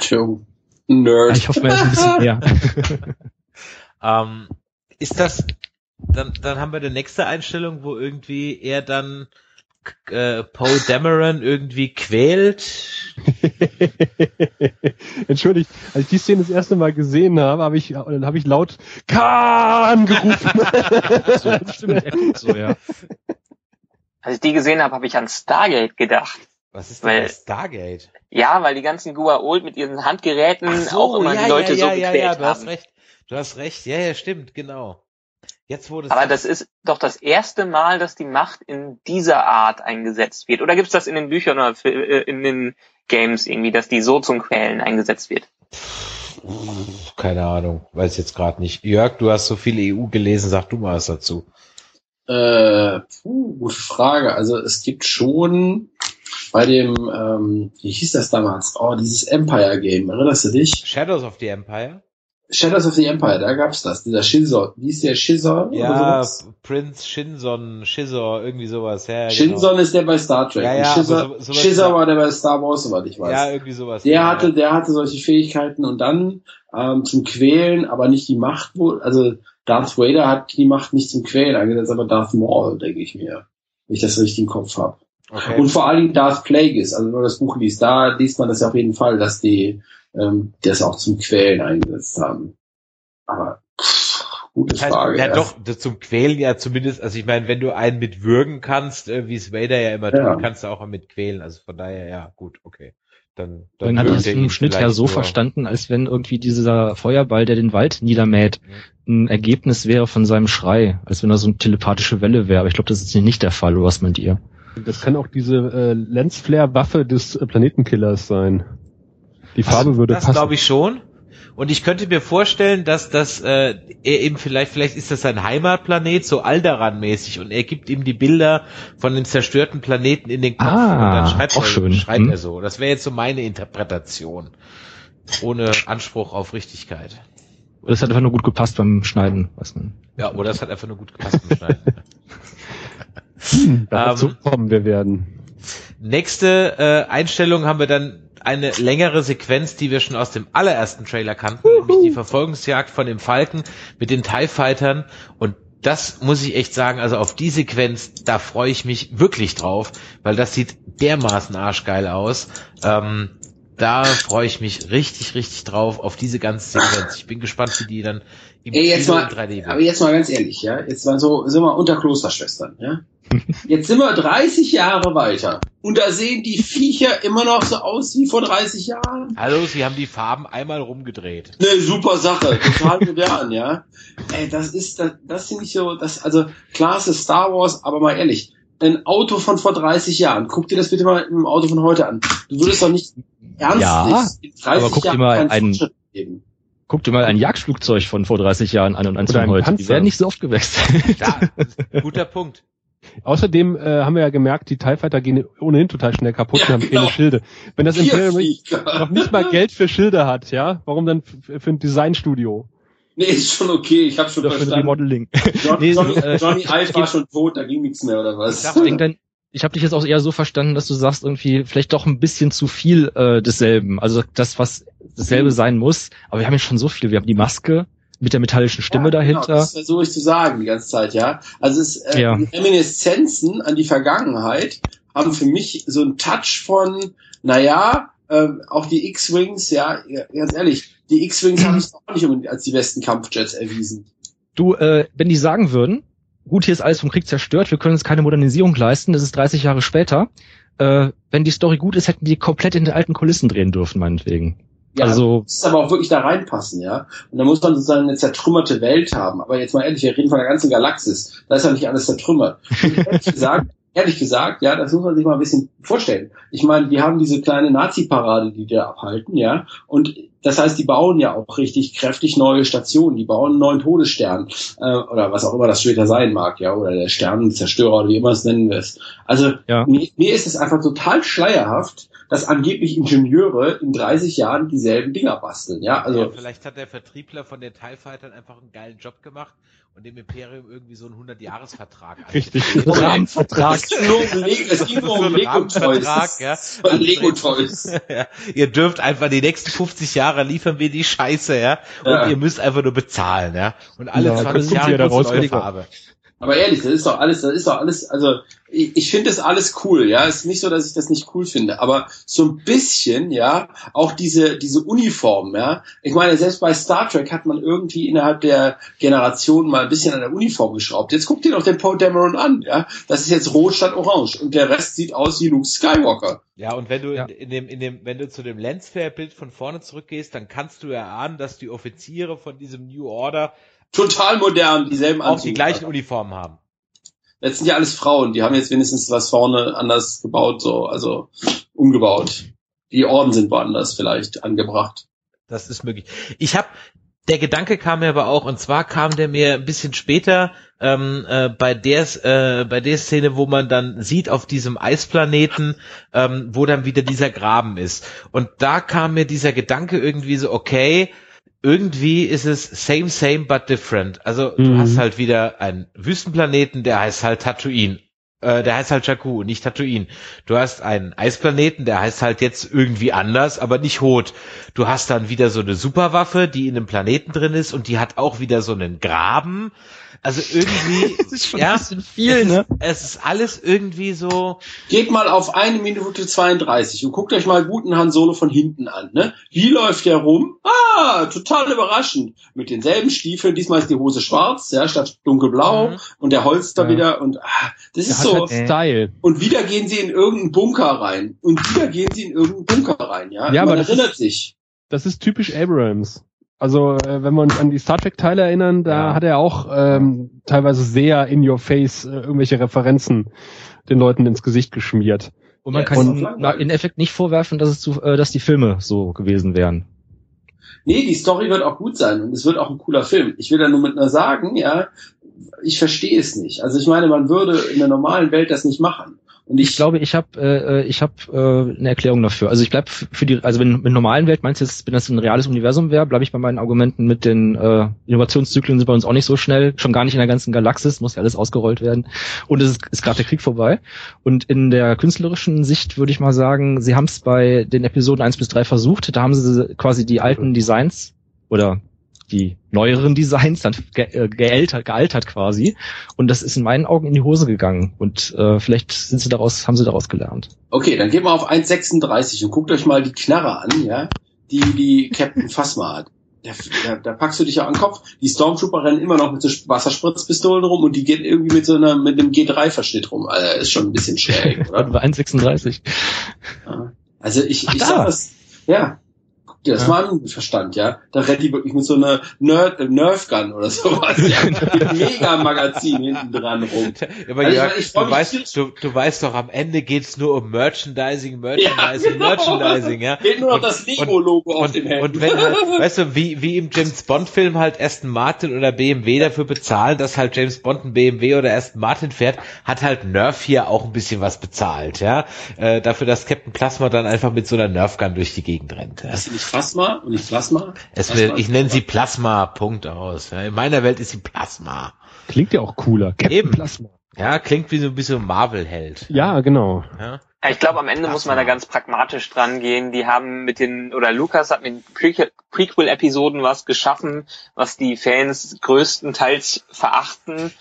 S4: Joe. Nerd.
S3: Ich hoffe, er ist ein bisschen mehr.
S1: ähm, ist das, dann, dann haben wir die nächste Einstellung, wo irgendwie er dann äh, Poe Dameron irgendwie quält.
S2: Entschuldigt, als ich die Szene das erste Mal gesehen habe, habe ich, dann habe ich laut Kahn gerufen.
S5: so, stimmt, so, ja. Als ich die gesehen habe, habe ich an Stargate gedacht.
S1: Was ist denn weil, Stargate?
S5: Ja, weil die ganzen Guaold mit ihren Handgeräten so, auch immer ja, die Leute ja, ja, so gequält ja, ja,
S1: du
S5: haben.
S1: Hast recht. Du hast recht. Ja, ja, stimmt, genau. Jetzt wurde
S5: Aber das ist doch das erste Mal, dass die Macht in dieser Art eingesetzt wird. Oder gibt es das in den Büchern oder äh, in den Games irgendwie, dass die so zum Quälen eingesetzt wird?
S1: Keine Ahnung, weiß jetzt gerade nicht. Jörg, du hast so viel EU gelesen, sag du mal was dazu.
S4: Äh, puh, gute Frage. Also es gibt schon bei dem, ähm, wie hieß das damals? Oh, dieses Empire Game, erinnerst du dich?
S1: Shadows of the Empire?
S4: Shadows of the Empire, da gab's das, dieser Shinson. Wie ist der Shinson?
S1: Ja, Prinz Shinson, Shizor, irgendwie sowas. Ja,
S4: Shinson genau. ist der bei Star Trek.
S1: Ja, ja,
S4: Shizor, so, Shizor war der bei Star Wars, soweit ich weiß.
S1: Ja, irgendwie sowas.
S4: Der ja, hatte, der hatte solche Fähigkeiten und dann ähm, zum Quälen, aber nicht die Macht wohl. Also Darth Vader hat die Macht nicht zum Quälen eingesetzt, aber Darth Maul, denke ich mir, wenn ich das richtig im Kopf habe. Okay. Und vor allem Darth Plagueis, also wenn man das Buch liest, da liest man das ja auf jeden Fall, dass die ähm, das auch zum Quälen eingesetzt haben. Aber pff, gute das heißt, Frage.
S1: Ja, ja, doch, zum Quälen ja zumindest, also ich meine, wenn du einen mit würgen kannst, äh, wie es Vader ja immer ja. tut, kannst du auch mit quälen. Also von daher, ja, gut, okay. Dann,
S3: dann hat das im Schnitt ja so nur... verstanden, als wenn irgendwie dieser Feuerball, der den Wald niedermäht, mhm. ein Ergebnis wäre von seinem Schrei, als wenn er so eine telepathische Welle wäre. Aber ich glaube, das ist hier nicht der Fall. oder Was meint ihr?
S2: Das kann auch diese äh, Lensflare-Waffe des äh, Planetenkillers sein. Die Farbe also, würde
S1: das passen. Das glaube ich schon. Und ich könnte mir vorstellen, dass das äh, er eben vielleicht, vielleicht ist das sein Heimatplanet, so Alderan-mäßig, und er gibt ihm die Bilder von dem zerstörten Planeten in den Kopf
S3: ah,
S1: und dann schreibt,
S3: auch
S1: er,
S3: schön.
S1: schreibt hm. er so. Das wäre jetzt so meine Interpretation. Ohne Anspruch auf Richtigkeit.
S3: Das hat einfach nur gut gepasst beim Schneiden, was man.
S1: Ja, oder das hat einfach nur gut gepasst beim Schneiden.
S2: hm, dazu ähm, kommen wir werden.
S1: Nächste äh, Einstellung haben wir dann eine längere Sequenz, die wir schon aus dem allerersten Trailer kannten, Uhu. nämlich die Verfolgungsjagd von dem Falken mit den TIE Fightern und das muss ich echt sagen, also auf die Sequenz, da freue ich mich wirklich drauf, weil das sieht dermaßen arschgeil aus. Ähm, da freue ich mich richtig, richtig drauf auf diese ganze Sequenz. Ich bin gespannt, wie die dann
S4: im Ey, jetzt mal, 3D wird. Aber jetzt mal ganz ehrlich, ja, jetzt mal so, sind wir unter Klosterschwestern, ja. Jetzt sind wir 30 Jahre weiter und da sehen die Viecher immer noch so aus wie vor 30 Jahren.
S1: Hallo, sie haben die Farben einmal rumgedreht.
S4: Ne, super Sache, total modern, ja. Ey, das ist, das, das finde ich so, das, also klar ist Star Wars, aber mal ehrlich, ein Auto von vor 30 Jahren, guck dir das bitte mal im Auto von heute an. Du würdest doch nicht ernstlich
S3: ja, in 30 aber guck Jahren dir mal einen, Guck dir mal ein Jagdflugzeug von vor 30 Jahren an und eins von heute. Panzer. Die werden nicht so oft gewechselt.
S1: Ja, guter Punkt.
S2: Außerdem äh, haben wir ja gemerkt, die TIE Fighter gehen ohnehin total schnell kaputt ja, und haben genau. keine Schilde. Wenn das Imperium noch nicht mal Geld für Schilde hat, ja, warum dann für ein Designstudio?
S4: Nee, ist schon okay, ich habe schon
S3: oder verstanden. Für Remodeling.
S4: John, nee, Johnny, äh, Johnny Ive war schon tot, da ging nichts mehr, oder was?
S3: Ich denke dann, ich habe dich jetzt auch eher so verstanden, dass du sagst, irgendwie vielleicht doch ein bisschen zu viel äh, desselben. Also das, was dasselbe mhm. sein muss. Aber wir haben ja schon so viel. Wir haben die Maske, mit der metallischen Stimme ja, dahinter. Genau, das
S4: versuche ich zu sagen die ganze Zeit, ja. Also es, äh, ja. die Reminiszenzen an die Vergangenheit haben für mich so einen Touch von, naja, äh, auch die X-Wings, ja, ganz ehrlich, die X-Wings haben sich auch nicht unbedingt als die besten Kampfjets erwiesen.
S3: Du, äh, wenn die sagen würden, gut, hier ist alles vom Krieg zerstört, wir können uns keine Modernisierung leisten, das ist 30 Jahre später, äh, wenn die Story gut ist, hätten die komplett in den alten Kulissen drehen dürfen, meinetwegen.
S4: Ja, also muss aber auch wirklich da reinpassen, ja. Und da muss man sozusagen eine zertrümmerte Welt haben. Aber jetzt mal ehrlich, wir reden von der ganzen Galaxis. Da ist ja nicht alles zertrümmert. ehrlich gesagt, ehrlich gesagt, ja, das muss man sich mal ein bisschen vorstellen. Ich meine, wir haben diese kleine Nazi-Parade, die da abhalten, ja. Und das heißt, die bauen ja auch richtig kräftig neue Stationen. Die bauen einen neuen Todesstern äh, oder was auch immer das später sein mag, ja, oder der Sternenzerstörer oder wie immer es nennen wirst. Also ja. mir, mir ist es einfach total schleierhaft, dass angeblich Ingenieure in 30 Jahren dieselben Dinger basteln. Ja, also ja,
S1: vielleicht hat der Vertriebler von den TIE Fightern einfach einen geilen Job gemacht und dem Imperium irgendwie so einen 100-Jahres-Vertrag.
S3: Richtig, Rahmenvertrag.
S4: Es ging nur um Lego-Toys.
S1: Ja. Lego-Toys. ja. Ihr dürft einfach die nächsten 50 Jahre liefern wir die Scheiße, ja. Und ja. ihr müsst einfach nur bezahlen, ja. Und alle ja, 20 Jahre neue Farbe.
S4: Aber ehrlich, das ist doch alles, das ist doch alles, also ich, ich finde das alles cool, ja. Es ist nicht so, dass ich das nicht cool finde, aber so ein bisschen, ja, auch diese, diese Uniform, ja. Ich meine, selbst bei Star Trek hat man irgendwie innerhalb der Generation mal ein bisschen an der Uniform geschraubt. Jetzt guckt ihr doch den Paul Dameron an, ja. Das ist jetzt rot statt orange und der Rest sieht aus wie Luke Skywalker.
S1: Ja, und wenn du ja. in, dem, in dem, wenn du zu dem Lensflare-Bild von vorne zurückgehst, dann kannst du erahnen, dass die Offiziere von diesem New Order
S4: total modern, dieselben
S1: Auch Anzüge die gleichen haben. Uniformen haben.
S4: Das sind ja alles Frauen, die haben jetzt wenigstens was vorne anders gebaut, so, also umgebaut. Die Orden sind woanders vielleicht angebracht.
S1: Das ist möglich. Ich habe der Gedanke kam mir aber auch, und zwar kam der mir ein bisschen später ähm, äh, bei der äh, bei der Szene, wo man dann sieht auf diesem Eisplaneten, ähm, wo dann wieder dieser Graben ist. Und da kam mir dieser Gedanke irgendwie so, okay, irgendwie ist es same, same, but different. Also mhm. du hast halt wieder einen Wüstenplaneten, der heißt halt Tatooine. Äh, der heißt halt Jakku, nicht Tatooine. Du hast einen Eisplaneten, der heißt halt jetzt irgendwie anders, aber nicht Hot. Du hast dann wieder so eine Superwaffe, die in einem Planeten drin ist und die hat auch wieder so einen Graben. Also irgendwie,
S3: das ist schon ja, ein bisschen viel, es
S1: ne? Ist, es ist alles irgendwie so.
S4: Geht mal auf eine Minute 32 und guckt euch mal guten Han Solo von hinten an, ne? Wie läuft der rum? Ah, total überraschend. Mit denselben Stiefeln, diesmal ist die Hose schwarz, ja, statt dunkelblau mhm. und der Holster ja. wieder und ah, das ist so.
S3: Halt Style.
S4: Und wieder gehen sie in irgendeinen Bunker rein. Und wieder gehen sie in irgendeinen Bunker rein, ja?
S2: Ja,
S4: Man
S2: aber erinnert ist, sich. Das ist typisch Abrams. Also äh, wenn wir uns an die Star Trek Teile erinnern, da ja. hat er auch ähm, teilweise sehr in your face äh, irgendwelche Referenzen den Leuten ins Gesicht geschmiert.
S3: Und man ja, kann in Effekt nicht vorwerfen, dass es zu, äh, dass die Filme so gewesen wären.
S4: Nee, die Story wird auch gut sein und es wird auch ein cooler Film. Ich will da nur mit nur sagen, ja, ich verstehe es nicht. Also ich meine, man würde in der normalen Welt das nicht machen.
S3: Und ich, ich glaube, ich habe äh, ich habe äh, eine Erklärung dafür. Also ich bleib für die, also wenn mit normalen Welt meinst du jetzt, wenn das ein reales Universum wäre, bleibe ich bei meinen Argumenten mit den äh, Innovationszyklen sind bei uns auch nicht so schnell, schon gar nicht in der ganzen Galaxis, muss ja alles ausgerollt werden. Und es ist, ist gerade der Krieg vorbei. Und in der künstlerischen Sicht würde ich mal sagen, sie haben es bei den Episoden eins bis drei versucht. Da haben sie quasi die alten Designs oder die neueren Designs dann ge äh, gealtert, gealtert quasi. Und das ist in meinen Augen in die Hose gegangen. Und äh, vielleicht sind sie daraus, haben sie daraus gelernt.
S4: Okay, dann geht mal auf 1,36 und guckt euch mal die Knarre an, ja, die die Captain Phasma hat. Da, da, da packst du dich ja an den Kopf. Die Stormtrooper rennen immer noch mit so Wasserspritzpistolen rum und die gehen irgendwie mit so einer, mit einem G3-Verschnitt rum. Also, ist schon ein bisschen schräg, oder?
S3: 1,36.
S4: Also ich, Ach, ich sag das, ja, ja, das ja. war ein Verstand, ja. Da rennt die wirklich mit so einer Nerd, Nerf Gun oder sowas, ja. mit Mega-Magazin hinten dran rum.
S1: Ja, aber also ja, ich, ich du, weißt, du, du weißt doch, am Ende geht's nur um Merchandising, Merchandising, ja, genau. Merchandising, ja.
S4: Geht nur noch das Lego-Logo auf
S1: den Händen. Und wenn, halt, weißt du, wie, wie im James Bond-Film halt Aston Martin oder BMW dafür bezahlen, dass halt James Bond ein BMW oder Aston Martin fährt, hat halt Nerf hier auch ein bisschen was bezahlt, ja. Äh, dafür, dass Captain Plasma dann einfach mit so einer Nerf Gun durch die Gegend rennt. Ja.
S4: Plasma und nicht Plasma?
S1: Es Plasma will, ich nenne sie Plasma, Punkt aus. In meiner Welt ist sie Plasma.
S2: Klingt ja auch cooler.
S1: Captain Eben. Plasma. Ja, klingt wie so ein bisschen Marvel-Held.
S2: Ja, genau.
S5: Ja. Ich glaube, am Ende Plasma. muss man da ganz pragmatisch dran gehen. Die haben mit den, oder Lukas hat mit Prequel-Episoden was geschaffen, was die Fans größtenteils verachten.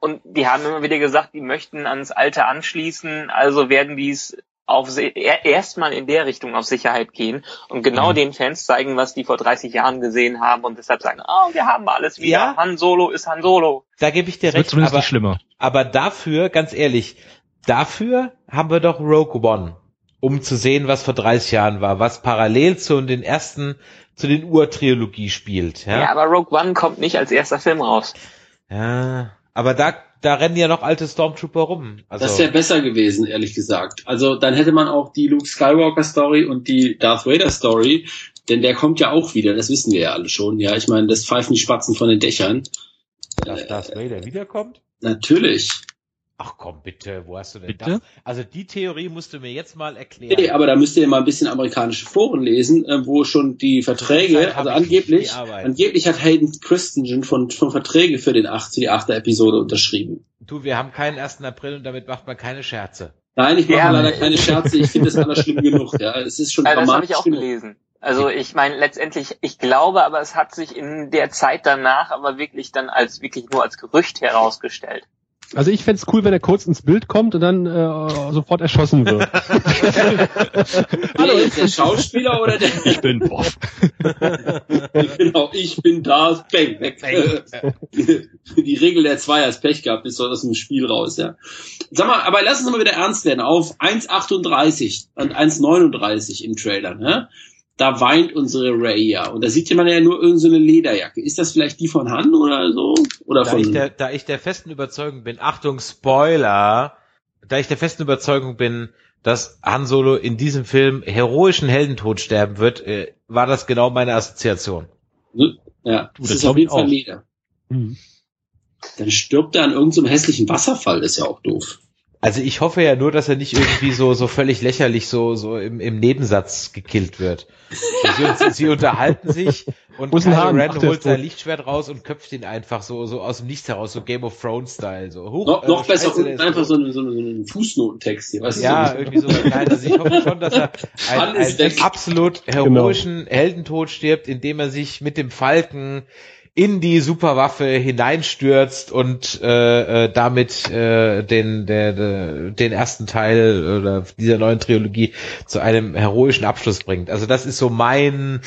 S5: Und die haben immer wieder gesagt, die möchten ans Alte anschließen, also werden die es auf erstmal in der Richtung auf Sicherheit gehen und genau mhm. den Fans zeigen, was die vor 30 Jahren gesehen haben und deshalb sagen, oh, wir haben alles wieder. Ja. Han Solo ist Han Solo.
S1: Da gebe ich dir recht, aber, schlimmer. aber dafür, ganz ehrlich, dafür haben wir doch Rogue One, um zu sehen, was vor 30 Jahren war, was parallel zu den ersten, zu den Ur-Trilogie spielt. Ja?
S5: ja, aber Rogue One kommt nicht als erster Film raus.
S1: Ja, aber da da rennen ja noch alte Stormtrooper rum.
S4: Also das wäre besser gewesen, ehrlich gesagt. Also dann hätte man auch die Luke Skywalker Story und die Darth Vader Story, denn der kommt ja auch wieder, das wissen wir ja alle schon. Ja, ich meine, das pfeifen die Spatzen von den Dächern.
S1: Dass Darth Vader wiederkommt?
S4: Natürlich.
S1: Ach komm, bitte, wo hast du denn bitte? das? Also die Theorie musst du mir jetzt mal erklären.
S4: Nee, aber da müsst ihr mal ein bisschen amerikanische Foren lesen, äh, wo schon die Verträge, also angeblich, angeblich hat Hayden Christensen von, von Verträge für den 80, 8. Episode unterschrieben.
S1: Du, wir haben keinen 1. April und damit macht man keine Scherze.
S4: Nein, ich mache ja. leider keine Scherze, ich finde das alles schlimm genug, ja. Es ist schon
S5: also dramatisch. Das habe ich auch gelesen. Also ich meine letztendlich, ich glaube, aber es hat sich in der Zeit danach aber wirklich dann als wirklich nur als Gerücht herausgestellt.
S2: Also ich fände cool, wenn er kurz ins Bild kommt und dann äh, sofort erschossen wird.
S4: Hallo, ist der Schauspieler oder der?
S2: Ich bin Boff.
S4: genau, ich bin Darth Bang. Die Regel der Zweier ist Pech gehabt, ist so aus dem Spiel raus, ja. Sag mal, aber lass uns mal wieder ernst werden. Auf 1,38 und 1,39 im Trailer, ne? Da weint unsere Ray ja. Und da sieht man ja nur irgendeine so Lederjacke. Ist das vielleicht die von Han oder so? Oder
S1: da
S4: von
S1: ich der, da ich der festen Überzeugung bin, Achtung, Spoiler, da ich der festen Überzeugung bin, dass Han Solo in diesem Film heroischen Heldentod sterben wird, äh, war das genau meine Assoziation.
S4: Ja, das, das ist auf jeden Fall Leder. Mhm. Dann stirbt er an irgendeinem so hässlichen Wasserfall, das ist ja auch doof.
S1: Also ich hoffe ja nur, dass er nicht irgendwie so so völlig lächerlich so so im, im Nebensatz gekillt wird. Sie, sie unterhalten sich und Kylo Ren holt sein Lichtschwert raus und köpft ihn einfach so so aus dem Nichts heraus, so Game of Thrones Style. So.
S4: Huch, noch, noch äh, besser, Scheiße, einfach so, ein, so, einen Fußnotentext hier.
S1: Weißt ja, so irgendwie so klein. Also ich hoffe schon, dass er einen, einen absolut heroischen genau. Heldentod stirbt, indem er sich mit dem Falken in die Superwaffe hineinstürzt und äh, äh, damit äh, den der, der, den ersten Teil oder dieser neuen Trilogie zu einem heroischen Abschluss bringt. Also das ist so mein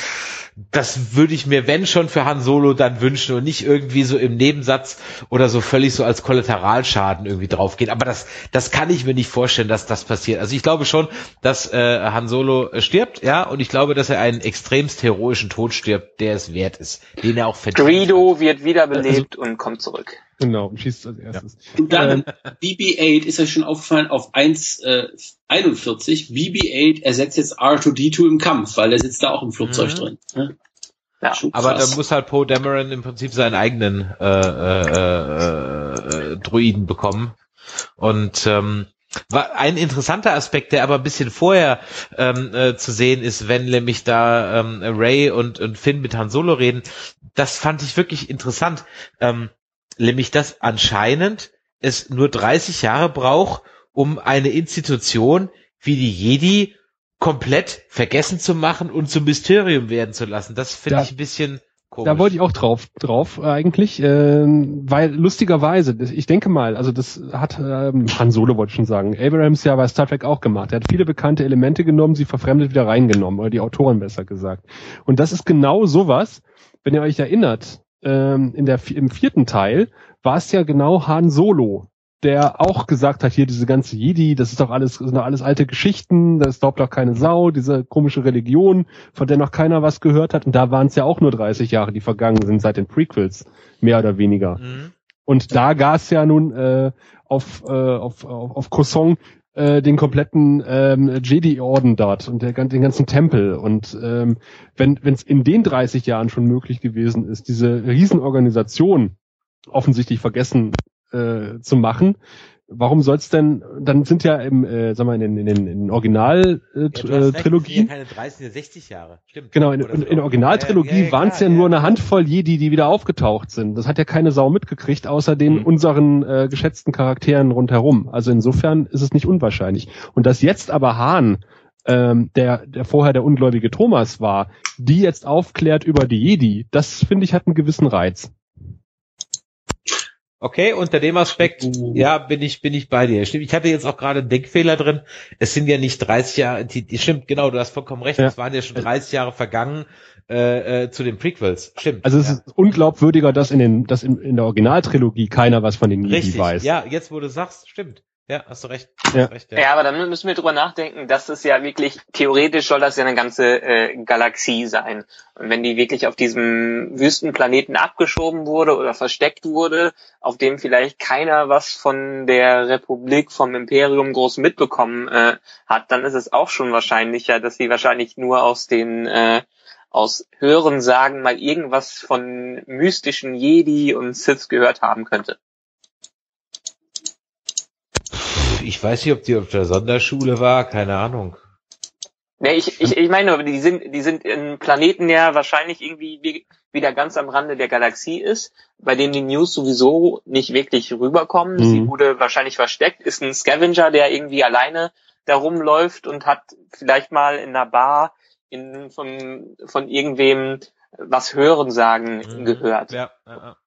S1: das würde ich mir, wenn schon für Han Solo dann wünschen und nicht irgendwie so im Nebensatz oder so völlig so als Kollateralschaden irgendwie draufgehen. Aber das, das kann ich mir nicht vorstellen, dass das passiert. Also ich glaube schon, dass äh, Han Solo stirbt, ja, und ich glaube, dass er einen extremst heroischen Tod stirbt, der es wert ist, den er auch verdient.
S5: Greedo wird wiederbelebt also, und kommt zurück.
S2: Genau, und schießt als erstes.
S4: Ja. Und dann, BB-8 ist ja schon aufgefallen auf 1,41. Äh, BB-8 ersetzt jetzt R2-D2 im Kampf, weil der sitzt da auch im Flugzeug mhm. drin. Ne?
S1: Ja, aber da muss halt Poe Dameron im Prinzip seinen eigenen äh, äh, äh, äh, Druiden bekommen. Und ähm, war ein interessanter Aspekt, der aber ein bisschen vorher ähm, äh, zu sehen ist, wenn nämlich da ähm, Ray und, und Finn mit Han Solo reden, das fand ich wirklich interessant. Ähm, nämlich, dass anscheinend es nur 30 Jahre braucht, um eine Institution wie die Jedi komplett vergessen zu machen und zum Mysterium werden zu lassen. Das finde ich ein bisschen
S2: Komisch. Da wollte ich auch drauf, drauf äh, eigentlich, äh, weil lustigerweise, ich denke mal, also das hat ähm, Han Solo wollte ich schon sagen, Abrams ja bei Star Trek auch gemacht. Er hat viele bekannte Elemente genommen, sie verfremdet wieder reingenommen, oder die Autoren besser gesagt. Und das ist genau sowas, wenn ihr euch erinnert, ähm, in der im vierten Teil war es ja genau Han Solo, der auch gesagt hat, hier diese ganze Jedi, das ist doch alles, sind doch alles alte Geschichten, das glaubt doch keine Sau, diese komische Religion, von der noch keiner was gehört hat. Und da waren es ja auch nur 30 Jahre, die vergangen sind seit den Prequels, mehr oder weniger. Mhm. Und da gab es ja nun äh, auf, äh, auf, auf, auf Kosong äh, den kompletten ähm, Jedi-Orden dort und der, den ganzen Tempel. Und ähm, wenn es in den 30 Jahren schon möglich gewesen ist, diese Riesenorganisation offensichtlich vergessen äh, zu machen. Warum soll's denn, dann sind ja im, äh, sag mal, in den, in in den Original-Trilogien.
S1: Äh, ja, keine 30, 60 Jahre, stimmt.
S2: Genau, in, in, in der Originaltrilogie ja, ja, ja, waren es ja, nur eine Handvoll Jedi, die wieder aufgetaucht sind. Das hat ja keine Sau mitgekriegt, außer den mhm. unseren äh, geschätzten Charakteren rundherum. Also insofern ist es nicht unwahrscheinlich. Und dass jetzt aber Hahn ähm, der, der vorher der ungläubige Thomas war, die jetzt aufklärt über die Jedi, das finde ich hat einen gewissen Reiz.
S1: Okay, unter dem Aspekt, ja, bin ich, bin ich bei dir. Stimmt, ich hatte jetzt auch gerade einen Denkfehler drin. Es sind ja nicht 30 Jahre, die, die, stimmt, genau, du hast vollkommen recht, ja. es waren ja schon 30 Jahre vergangen äh, äh, zu den Prequels. Stimmt.
S2: Also es ja. ist unglaubwürdiger, dass in den, dass in, in der Originaltrilogie keiner was von den Jedi weiß.
S1: Ja, jetzt wo du sagst, stimmt. Ja, hast du recht.
S5: Hast
S1: ja.
S5: recht ja. ja. aber dann müssen wir drüber nachdenken, dass es ja wirklich, theoretisch soll das ja eine ganze äh, Galaxie sein. Und wenn die wirklich auf diesem Wüstenplaneten abgeschoben wurde oder versteckt wurde, auf dem vielleicht keiner was von der Republik, vom Imperium groß mitbekommen äh, hat, dann ist es auch schon wahrscheinlicher, dass sie wahrscheinlich nur aus den äh, aus Hören sagen mal irgendwas von mystischen Jedi und Sith gehört haben könnte.
S1: Ich weiß nicht, ob die auf der Sonderschule war, keine Ahnung.
S5: Nee, ich, ich, ich meine, die sind, die sind in Planeten ja wahrscheinlich irgendwie wieder ganz am Rande der Galaxie ist, bei denen die News sowieso nicht wirklich rüberkommen. Mhm. Sie wurde wahrscheinlich versteckt, ist ein Scavenger, der irgendwie alleine da rumläuft und hat vielleicht mal in einer Bar in, von, von irgendwem was hören sagen mhm. gehört.
S1: Ja, ja, ja.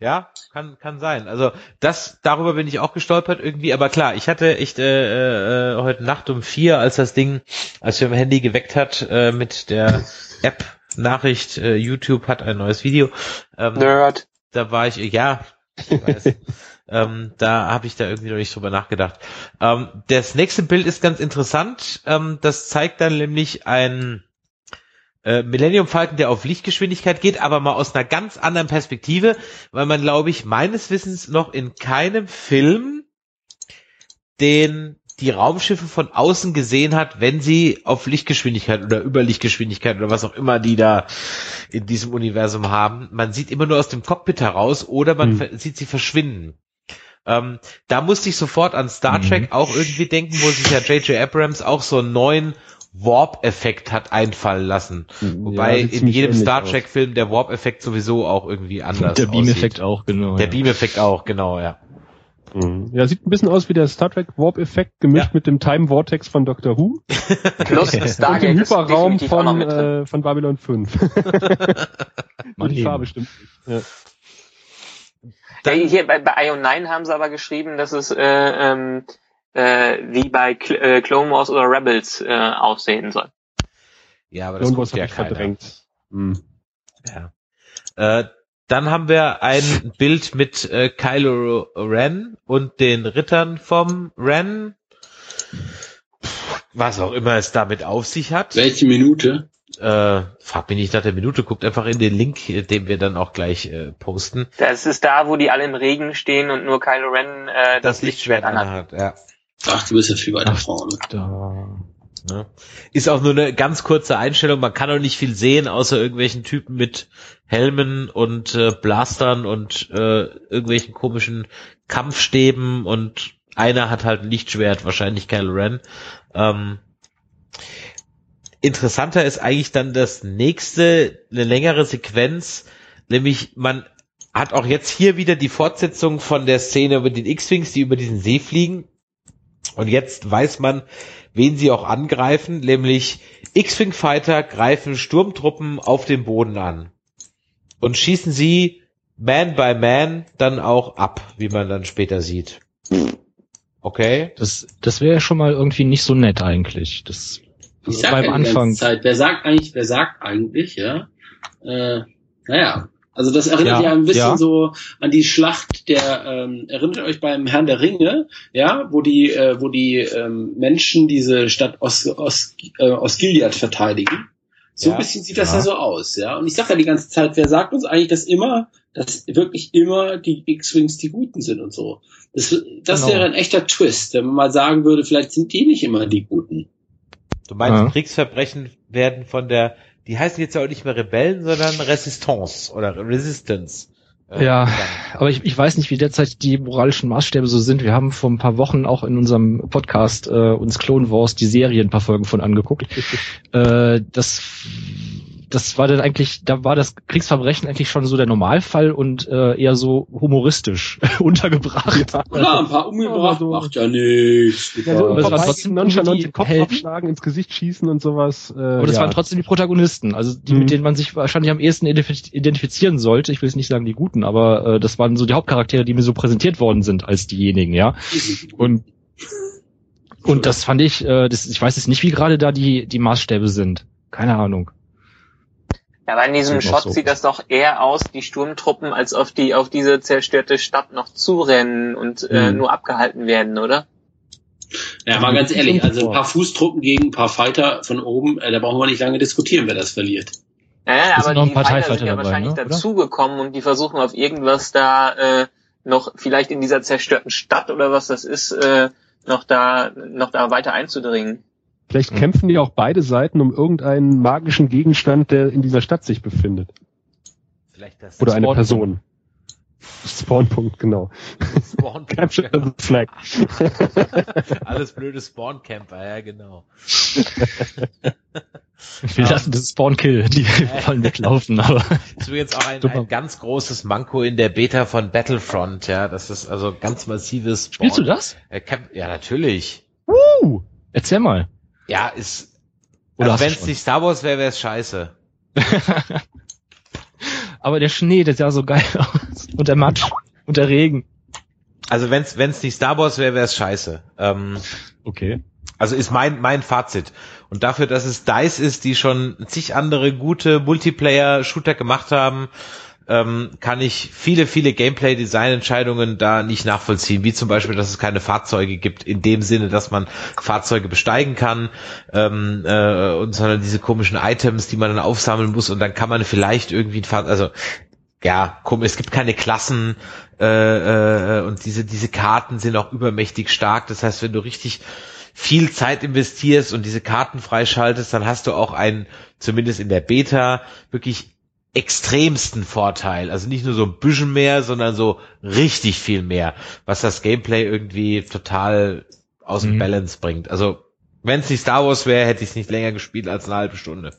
S1: Ja, kann kann sein. Also das darüber bin ich auch gestolpert irgendwie, aber klar, ich hatte echt äh, äh, heute Nacht um vier, als das Ding, als wir mein Handy geweckt hat äh, mit der App Nachricht, äh, YouTube hat ein neues Video.
S5: Ähm, Nerd.
S1: Da war ich, ja, ich weiß. ähm, da habe ich da irgendwie noch nicht drüber nachgedacht. Ähm, das nächste Bild ist ganz interessant. Ähm, das zeigt dann nämlich ein äh, Millennium Falcon, der auf Lichtgeschwindigkeit geht, aber mal aus einer ganz anderen Perspektive, weil man, glaube ich, meines Wissens noch in keinem Film den die Raumschiffe von außen gesehen hat, wenn sie auf Lichtgeschwindigkeit oder Überlichtgeschwindigkeit oder was auch immer die da in diesem Universum haben. Man sieht immer nur aus dem Cockpit heraus oder man hm. sieht sie verschwinden. Ähm, da musste ich sofort an Star Trek mhm. auch irgendwie denken, wo sich ja J.J. Abrams auch so einen neuen Warp-Effekt hat einfallen lassen. Wobei ja, in jedem Star Trek-Film der Warp-Effekt sowieso auch irgendwie anders
S3: Der Beam-Effekt auch, genau.
S1: Der ja. Beam-Effekt auch, genau, ja.
S2: Mhm. Ja, sieht ein bisschen aus wie der Star Trek Warp-Effekt gemischt ja. mit dem Time Vortex von Doctor Who. Plus Und dem Hyperraum von, äh, von Babylon 5.
S5: Man die Farbe stimmt nicht. Ja. Hier bei, bei Ion 9 haben sie aber geschrieben, dass es äh, ähm, äh, wie bei Cl äh, Clone Wars oder Rebels äh, aussehen soll.
S1: Ja, aber das Clone Wars ja verdrängt. Hm. Ja. Äh, dann haben wir ein Bild mit äh, Kylo Ren und den Rittern vom Ren. Was auch immer es damit auf sich hat.
S4: Welche Minute?
S1: äh, frag mich nicht nach der Minute, guckt einfach in den Link, den wir dann auch gleich äh, posten.
S5: Das ist da, wo die alle im Regen stehen und nur Kylo Ren äh,
S1: das, das Lichtschwert anhat. Ja.
S4: Ach, du bist ja viel weiter vorne.
S1: Da. Ne? Ist auch nur eine ganz kurze Einstellung. Man kann auch nicht viel sehen, außer irgendwelchen Typen mit Helmen und äh, Blastern und äh, irgendwelchen komischen Kampfstäben und einer hat halt ein Lichtschwert, wahrscheinlich Kylo Ren. Ähm, interessanter ist eigentlich dann das nächste, eine längere Sequenz, nämlich man hat auch jetzt hier wieder die Fortsetzung von der Szene über den X-Wings, die über diesen See fliegen. Und jetzt weiß man, wen sie auch angreifen, nämlich X-Wing Fighter greifen Sturmtruppen auf dem Boden an und schießen sie Man by Man dann auch ab, wie man dann später sieht. Okay.
S3: Das, das wäre schon mal irgendwie nicht so nett eigentlich. Das
S4: ich sag beim Anfang. Zeit, wer sagt eigentlich, wer sagt eigentlich, ja? Äh, naja, also das erinnert ja, ja ein bisschen ja. so an die Schlacht der, ähm, erinnert euch beim Herrn der Ringe, ja, wo die, äh, wo die ähm, Menschen diese Stadt Os, Os, äh, Osgiliath verteidigen. So ja, ein bisschen sieht das ja. so aus, ja. Und ich sage ja die ganze Zeit, wer sagt uns eigentlich, dass immer, dass wirklich immer die X-Wings die Guten sind und so. Das, das genau. wäre ein echter Twist, wenn man mal sagen würde, vielleicht sind die nicht immer die Guten.
S1: Du meinst, ja. Kriegsverbrechen werden von der die heißen jetzt auch nicht mehr Rebellen, sondern Resistance oder Resistance.
S3: Äh, ja, aber ich, ich weiß nicht, wie derzeit die moralischen Maßstäbe so sind. Wir haben vor ein paar Wochen auch in unserem Podcast äh, uns Clone Wars die Serie ein paar Folgen von angeguckt. äh, das das war dann eigentlich, da war das Kriegsverbrechen eigentlich schon so der Normalfall und äh, eher so humoristisch untergebracht.
S4: Ja, ja ein paar umgebracht, so, macht ja nichts. Ja,
S2: so aber es war trotzdem nonchalant den Kopf Helden. aufschlagen, ins Gesicht schießen und sowas.
S3: Äh, aber das ja. waren trotzdem die Protagonisten, also die, mhm. mit denen man sich wahrscheinlich am ehesten identifizieren sollte. Ich will jetzt nicht sagen die Guten, aber äh, das waren so die Hauptcharaktere, die mir so präsentiert worden sind als diejenigen, ja. Und und das fand ich, äh, das, ich weiß jetzt nicht, wie gerade da die die Maßstäbe sind. Keine Ahnung.
S5: Ja, aber in diesem Shot so. sieht das doch eher aus, die Sturmtruppen, als auf die auf diese zerstörte Stadt noch zurennen und äh, mhm. äh, nur abgehalten werden, oder?
S4: Ja, mal ganz ehrlich, also ein paar Fußtruppen gegen ein paar Fighter von oben, äh, da brauchen wir nicht lange diskutieren, wer das verliert.
S5: Ja, ja aber die Fighter sind ja dabei, wahrscheinlich ne? dazugekommen und die versuchen auf irgendwas da äh, noch vielleicht in dieser zerstörten Stadt oder was das ist, äh, noch da noch da weiter einzudringen.
S2: Vielleicht mhm. kämpfen die auch beide Seiten um irgendeinen magischen Gegenstand, der in dieser Stadt sich befindet. Vielleicht das Oder eine Person. Spawnpunkt, genau. Spawnpunkt. Capture
S1: genau. the flag. Alles blöde Spawncamper, ja genau.
S3: Wir lassen das Spawn-Kill, die wollen weglaufen, aber. Das
S1: ist übrigens auch ein, ein, ganz großes Manko in der Beta von Battlefront, ja. Das ist also ganz massives
S3: Spawn. Spielst du das?
S1: Äh, ja, natürlich.
S3: Uh, erzähl mal.
S1: Ja, ist. Oder also wenn es nicht Star Wars wäre, wäre es scheiße.
S3: Aber der Schnee, der sah so geil aus. Und der Matsch. Und der Regen.
S1: Also wenn es nicht Star Wars wäre, wäre es scheiße. Ähm,
S3: okay.
S1: Also ist mein mein Fazit. Und dafür, dass es DICE ist, die schon zig andere gute Multiplayer-Shooter gemacht haben, ähm, kann ich viele, viele Gameplay-Design-Entscheidungen da nicht nachvollziehen, wie zum Beispiel, dass es keine Fahrzeuge gibt, in dem Sinne, dass man Fahrzeuge besteigen kann, ähm, äh, und sondern diese komischen Items, die man dann aufsammeln muss und dann kann man vielleicht irgendwie ein Fahrzeug, also ja, komm, es gibt keine Klassen äh, äh, und diese, diese Karten sind auch übermächtig stark. Das heißt, wenn du richtig viel Zeit investierst und diese Karten freischaltest, dann hast du auch einen, zumindest in der Beta, wirklich extremsten Vorteil. Also nicht nur so ein bisschen mehr, sondern so richtig viel mehr, was das Gameplay irgendwie total aus dem mhm. Balance bringt. Also wenn es nicht Star Wars wäre, hätte ich es nicht länger gespielt als eine halbe Stunde.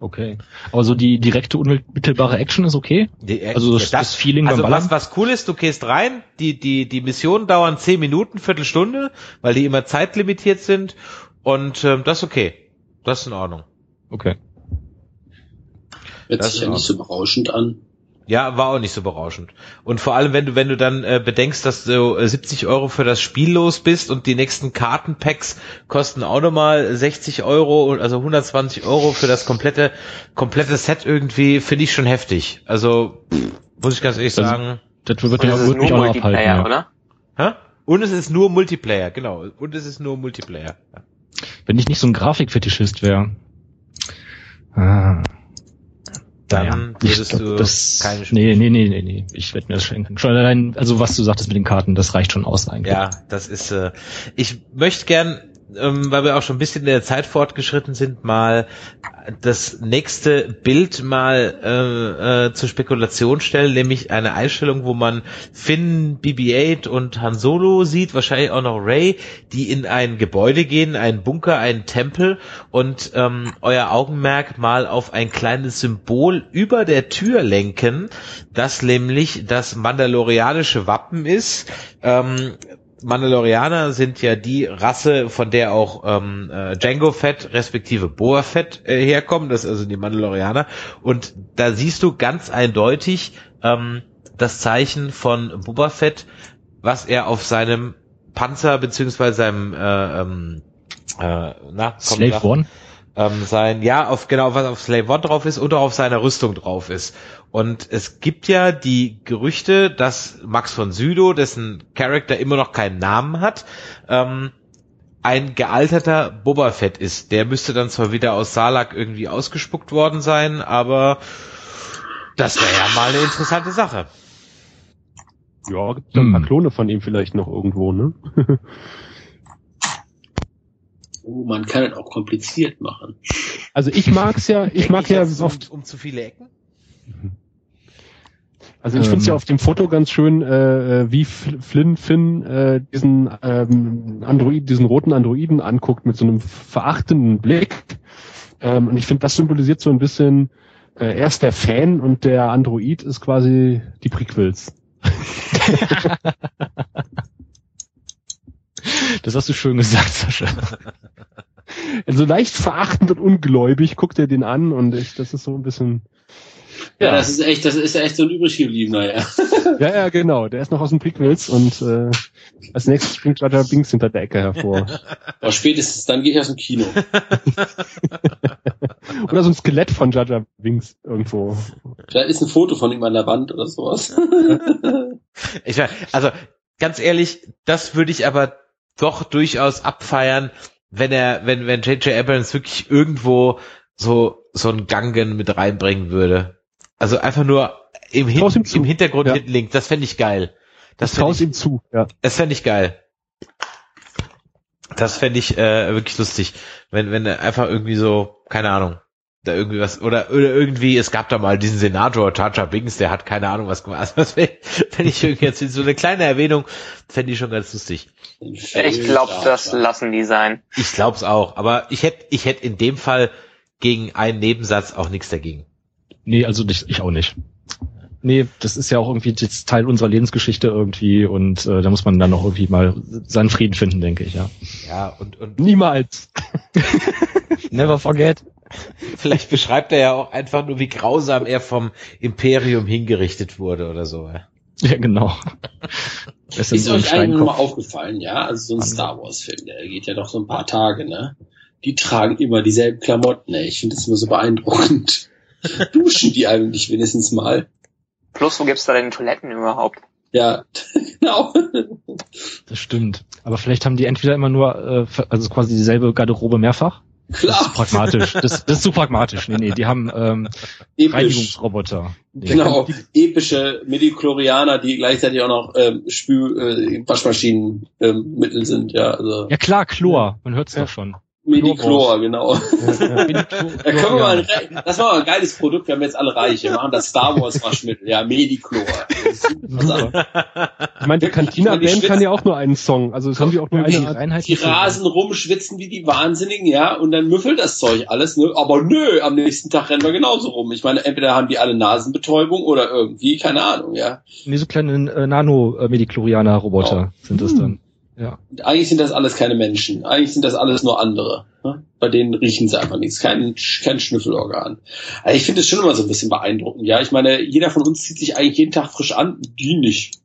S3: Okay. Aber so die direkte, unmittelbare Action ist okay?
S1: Die, also das, das, Feeling also beim was, was cool ist, du gehst rein, die, die, die Missionen dauern zehn Minuten, Viertelstunde, weil die immer zeitlimitiert sind und ähm, das ist okay. Das ist in Ordnung.
S3: Okay.
S4: Hört das sich ja nicht so berauschend an.
S1: Ja, war auch nicht so berauschend. Und vor allem, wenn du, wenn du dann äh, bedenkst, dass du äh, 70 Euro für das Spiel los bist und die nächsten Kartenpacks kosten auch nochmal 60 Euro, also 120 Euro für das komplette, komplette Set irgendwie, finde ich schon heftig. Also, muss ich ganz ehrlich sagen.
S3: Das, das wird ja nur Multiplayer,
S1: abhalten, oder? Hä? Und es ist nur Multiplayer, genau. Und es ist nur Multiplayer. Ja.
S3: Wenn ich nicht so ein Grafikfetischist wäre, Ah.
S1: Dann
S3: naja,
S1: würdest
S3: glaub,
S1: du
S3: das,
S1: keine
S3: Nee, nee, nee, nee, nee. Ich werde mir das schenken. Schon allein, also was du sagtest mit den Karten, das reicht schon aus eigentlich.
S1: Ja, das ist, äh, ich möchte gern ähm, weil wir auch schon ein bisschen in der Zeit fortgeschritten sind, mal das nächste Bild mal äh, äh, zur Spekulation stellen, nämlich eine Einstellung, wo man Finn, BB-8 und Han Solo sieht, wahrscheinlich auch noch Ray, die in ein Gebäude gehen, einen Bunker, einen Tempel und ähm, euer Augenmerk mal auf ein kleines Symbol über der Tür lenken, das nämlich das mandalorianische Wappen ist. Ähm, Mandalorianer sind ja die Rasse, von der auch ähm, äh, Django Fett respektive Boa Fett äh, herkommen. Das ist also die Mandalorianer. Und da siehst du ganz eindeutig ähm, das Zeichen von Boba Fett, was er auf seinem Panzer beziehungsweise seinem äh, ähm, äh, na,
S3: Slave One
S1: ähm, sein, ja, auf genau, was auf Slave One drauf ist oder auf seiner Rüstung drauf ist. Und es gibt ja die Gerüchte, dass Max von Sydow, dessen Charakter immer noch keinen Namen hat, ähm, ein gealterter Boba Fett ist. Der müsste dann zwar wieder aus Salak irgendwie ausgespuckt worden sein, aber das wäre ja mal eine interessante Sache.
S2: Ja, gibt hm. ein paar hm. Klone von ihm vielleicht noch irgendwo, ne?
S4: Oh, man kann es auch kompliziert machen.
S2: Also ich mag's ja, ich mag ja oft
S1: um, um zu viele Ecken.
S2: Also ich ähm, finde es ja auf dem Foto ganz schön, äh, äh wie Flynn Finn äh, diesen ähm, Android, diesen roten Androiden anguckt mit so einem verachtenden Blick. Ähm, und ich finde, das symbolisiert so ein bisschen, äh, er ist der Fan und der Android ist quasi die Prequels.
S3: Das hast du schön gesagt, Sascha.
S2: Also leicht verachtend und ungläubig guckt er den an und ich, das ist so ein bisschen.
S4: Ja, ja, das ist echt, das ist echt so ein übriggebliebener, ja.
S2: Ja, ja, genau. Der ist noch aus dem Prequels und äh, als nächstes springt Jar Binks hinter der Ecke hervor.
S4: Aber spätestens dann gehe ich aus dem Kino.
S2: oder so ein Skelett von Jar Binks irgendwo.
S4: Da ist ein Foto von ihm an der Wand oder sowas.
S1: ich meine, also ganz ehrlich, das würde ich aber doch durchaus abfeiern, wenn er, wenn, wenn J.J. Abrams wirklich irgendwo so, so einen Gangen mit reinbringen würde. Also einfach nur im, Hin im Hintergrund ja. Link, das fände ich geil.
S2: Das traust ihm zu,
S1: ja. Das fände ich geil. Das fände ich äh, wirklich lustig, wenn wenn er einfach irgendwie so, keine Ahnung, da irgendwie was oder oder irgendwie es gab da mal diesen Senator Chacha Bings, der hat keine Ahnung was gemacht. Also das fände ich irgendwie jetzt so eine kleine Erwähnung, fände ich schon ganz lustig.
S5: Ich glaube, das lassen die sein.
S1: Ich glaube es auch, aber ich hätte ich hätte in dem Fall gegen einen Nebensatz auch nichts dagegen.
S3: Nee, also ich, ich auch nicht. Nee, das ist ja auch irgendwie jetzt Teil unserer Lebensgeschichte irgendwie und äh, da muss man dann noch irgendwie mal seinen Frieden finden, denke ich, ja.
S1: Ja, und, und
S3: niemals. Never forget.
S1: Vielleicht beschreibt er ja auch einfach nur, wie grausam er vom Imperium hingerichtet wurde oder so.
S3: Ja, genau.
S4: ist euch eigentlich mal aufgefallen, ja? Also so ein Star Wars Film, der geht ja doch so ein paar Tage, ne? Die tragen immer dieselben Klamotten, ey. Ich finde das immer so beeindruckend. Duschen die eigentlich wenigstens mal?
S5: Plus, wo gibt's da denn Toiletten überhaupt?
S4: Ja, genau.
S3: Das stimmt. Aber vielleicht haben die entweder immer nur, äh, also quasi dieselbe Garderobe mehrfach Klar. Das ist pragmatisch. Das, das ist zu pragmatisch. Nee, nee, die haben ähm, Episch. Reinigungsroboter.
S4: Nee. Genau, epische Mediklorianer, die gleichzeitig auch noch ähm, Spül, äh, Waschmaschinenmittel ähm, sind. Ja, also.
S3: ja klar, Chlor. Man hört's ja. doch schon.
S4: Medichlor, genau. Ja, ja. da können wir mal ein, das war mal ein geiles Produkt, wir haben jetzt alle reich. Wir machen das Star Wars Waschmittel, ja, Medichlor.
S2: Ich meine, die Cantina Band kann ja auch nur einen Song, also das haben die auch nur
S4: eine Einheit. Die rasen rum, schwitzen wie die Wahnsinnigen, ja, und dann müffelt das Zeug alles, ne? Aber nö, am nächsten Tag rennen wir genauso rum. Ich meine, entweder haben die alle Nasenbetäubung oder irgendwie, keine Ahnung, ja.
S3: Nee, so kleine äh, Nano-Mediklorianer-Roboter oh. sind das dann. Ja.
S4: Eigentlich sind das alles keine Menschen. Eigentlich sind das alles nur andere. Ne? Bei denen riechen sie einfach nichts. Kein, kein Schnüffelorgan. Also ich finde es schon immer so ein bisschen beeindruckend. Ja, ich meine, jeder von uns zieht sich eigentlich jeden Tag frisch an. Die nicht.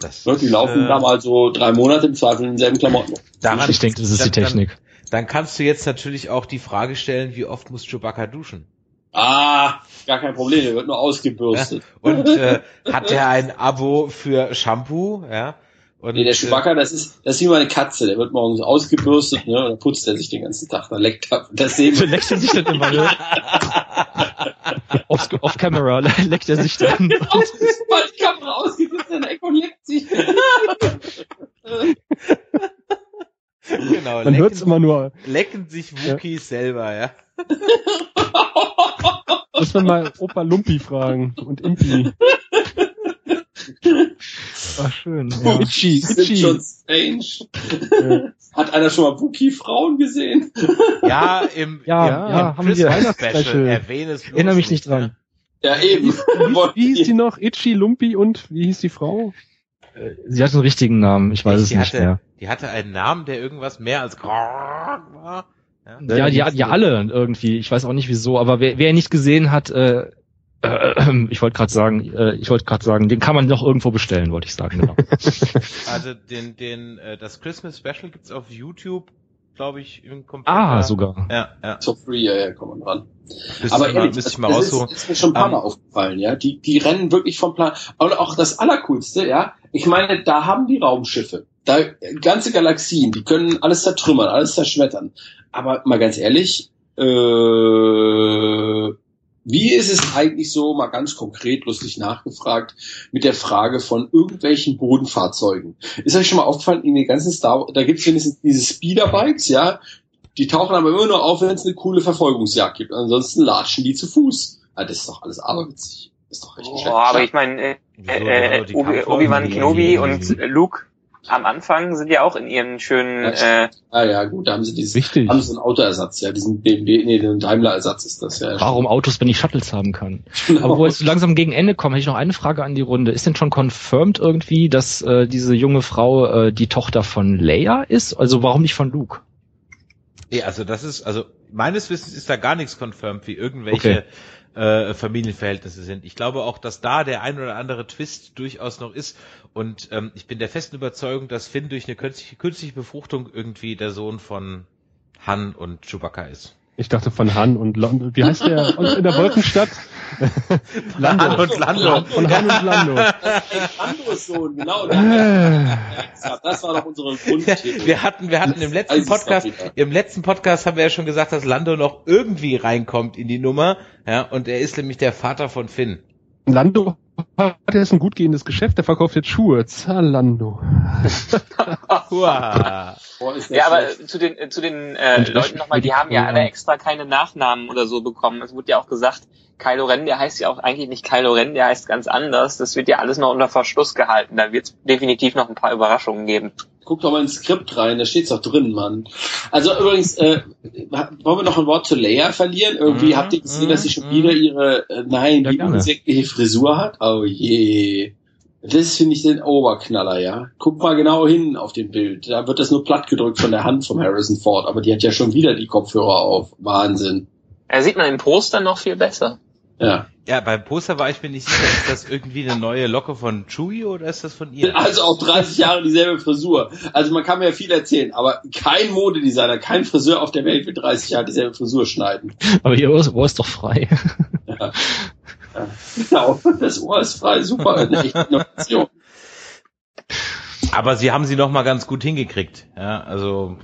S4: Das ne? Die laufen äh, da mal so drei Monate im Zweifel in denselben Klamotten.
S3: Daran, ich denke, das ist dann, die Technik.
S1: Dann, dann kannst du jetzt natürlich auch die Frage stellen, wie oft muss Chewbacca duschen?
S4: Ah, gar kein Problem, der wird nur ausgebürstet.
S1: Ja, und äh, hat er ein Abo für Shampoo, ja?
S4: Und, nee, der Chewbacca, das ist, das ist wie meine Katze, der wird morgens ausgebürstet, ne, und dann putzt er sich den ganzen Tag, dann leckt er, das sehen wir.
S3: leckt er sich dann immer, ne? off, off camera leckt er sich dann.
S4: Aus, die Kamera der Ecke und leckt sich.
S2: genau, Man hört es immer nur.
S1: Lecken sich Wookies ja. selber, ja.
S2: Muss man mal Opa Lumpi fragen und Impi.
S3: Ach, schön. Ja.
S4: Itchy, itchy. Schon strange. Hat einer schon mal Wookie-Frauen gesehen?
S1: Ja, im,
S3: ja, ja, ja haben wir
S1: Special erwähne es
S3: Erinnere mich nicht dran.
S4: Ja, eben.
S2: Wie, wie hieß die noch? Itchy, Lumpi und wie hieß die Frau?
S3: Äh, sie hatte einen richtigen Namen, ich weiß die es nicht
S1: hatte,
S3: mehr.
S1: Die hatte einen Namen, der irgendwas mehr als war.
S3: Ja, ja die hatten ja alle irgendwie. Ich weiß auch nicht wieso, aber wer, wer nicht gesehen hat, äh, äh, ich wollte gerade sagen, äh, ich wollte gerade sagen, den kann man noch irgendwo bestellen, wollte ich sagen. Genau.
S1: also den, den, äh, das Christmas Special gibt's auf YouTube, glaube ich, im
S3: Computer. Ah, sogar.
S1: Ja, ja.
S4: So free, ja, ja, kommt man dran.
S1: Müsste Aber ehrlich, müsste ich mal raussuchen.
S4: Ist, ist mir schon ein paar um, Mal aufgefallen, ja. Die, die rennen wirklich vom Plan. Und auch das Allercoolste, ja. Ich meine, da haben die Raumschiffe. Da, ganze Galaxien, die können alles zertrümmern, alles zerschmettern. Aber mal ganz ehrlich, äh, wie ist es eigentlich so, mal ganz konkret lustig nachgefragt, mit der Frage von irgendwelchen Bodenfahrzeugen? Ist euch schon mal aufgefallen, in den ganzen Star da gibt es wenigstens diese Speederbikes, ja, die tauchen aber immer nur auf, wenn es eine coole Verfolgungsjagd gibt. Ansonsten latschen die zu Fuß. Ah, das ist doch alles aberwitzig. Das ist doch richtig
S5: Boah, aber ich meine, äh, äh, äh, Obi-Wan Kenobi und Luke am Anfang sind ja auch in ihren schönen.
S4: Ja, äh, ah ja, gut, da haben sie dieses, Wichtig. haben sie einen Autoersatz, ja, diesen BMW, nee, den Daimler-Ersatz ist das ja.
S3: Warum Autos, wenn ich Shuttles haben kann? Genau. Aber wo jetzt langsam gegen Ende kommen, hätte ich noch eine Frage an die Runde. Ist denn schon confirmed irgendwie, dass äh, diese junge Frau äh, die Tochter von Leia ist? Also warum nicht von Luke?
S1: Ja, also das ist, also meines Wissens ist da gar nichts confirmed, wie irgendwelche okay äh, Familienverhältnisse sind. Ich glaube auch, dass da der ein oder andere Twist durchaus noch ist. Und ähm, ich bin der festen Überzeugung, dass Finn durch eine künstliche, künstliche Befruchtung irgendwie der Sohn von Han und Chewbacca ist.
S2: Ich dachte von Han und Lando. Wie heißt der in der Wolkenstadt?
S1: Lando. Han und Lando.
S2: Von Han und Lando.
S4: Lando ist so, genau. Das war doch unsere Grundthese.
S1: Wir hatten, wir hatten im letzten Podcast, im letzten Podcast haben wir ja schon gesagt, dass Lando noch irgendwie reinkommt in die Nummer. Ja, und er ist nämlich der Vater von Finn.
S2: Lando hat jetzt ein gut gehendes Geschäft, der verkauft jetzt Schuhe. Zalando.
S5: ja, aber zu den, zu den äh, Leuten nochmal, die haben ja alle extra keine Nachnamen oder so bekommen. Es wurde ja auch gesagt, Kylo Ren, der heißt ja auch eigentlich nicht Kylo Ren, der heißt ganz anders. Das wird ja alles noch unter Verschluss gehalten. Da wird es definitiv noch ein paar Überraschungen geben.
S4: Guck doch mal ins Skript rein, da steht's doch drin, Mann. Also übrigens, äh, wollen wir noch ein Wort zu Leia verlieren? Irgendwie mhm, habt ihr gesehen, dass sie schon mhm. wieder ihre, äh, nein, die unsägliche Frisur hat? Oh je. Das finde ich den Oberknaller, ja. Guck mal genau hin auf dem Bild. Da wird das nur platt gedrückt von der Hand von Harrison Ford, aber die hat ja schon wieder die Kopfhörer auf. Wahnsinn.
S5: Er sieht man im Poster noch viel besser.
S1: Ja. Ja, beim Poster war ich mir nicht sicher, ist das irgendwie eine neue Locke von Chewie oder ist das von ihr?
S4: Also auch 30 Jahre dieselbe Frisur. Also man kann mir ja viel erzählen, aber kein Modedesigner, kein Friseur auf der Welt wird 30 Jahre dieselbe Frisur schneiden.
S3: Aber ihr Ohr ist doch frei.
S4: Ja. ja. Genau, das Ohr ist frei, super, eine echte Innovation.
S1: Aber sie haben sie noch mal ganz gut hingekriegt. Ja, also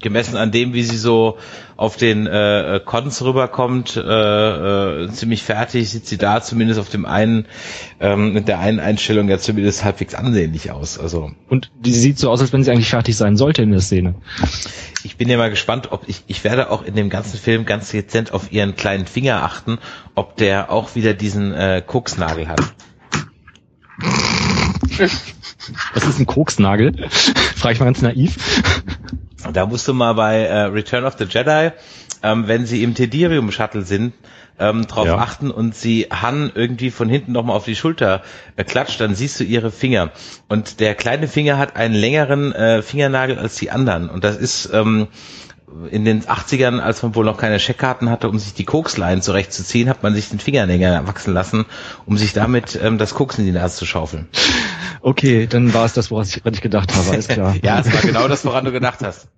S1: gemessen an dem, wie sie so auf den äh, Cons rüberkommt, äh, äh, ziemlich fertig, sieht sie da zumindest auf dem einen, ähm, mit der einen Einstellung ja zumindest halbwegs ansehnlich aus. Also
S3: und die sieht so aus, als wenn sie eigentlich fertig sein sollte in der Szene.
S1: Ich bin ja mal gespannt, ob ich, ich werde auch in dem ganzen Film ganz dezent auf ihren kleinen Finger achten, ob der auch wieder diesen äh, Koksnagel hat.
S3: Was ist ein Koksnagel? Frage ich mal ganz naiv.
S1: Da musst du mal bei äh, Return of the Jedi, ähm, wenn sie im Tedirium Shuttle sind, ähm, drauf ja. achten und sie Han irgendwie von hinten nochmal auf die Schulter äh, klatscht, dann siehst du ihre Finger. Und der kleine Finger hat einen längeren äh, Fingernagel als die anderen. Und das ist ähm, in den 80ern, als man wohl noch keine Scheckkarten hatte, um sich die Koksleien zurechtzuziehen, hat man sich den Finger länger wachsen lassen, um sich damit ähm, das Koks in die Nase zu schaufeln.
S3: Okay, dann war es das, woran ich, ich gedacht habe, alles klar.
S1: ja, es war genau das, woran du gedacht hast.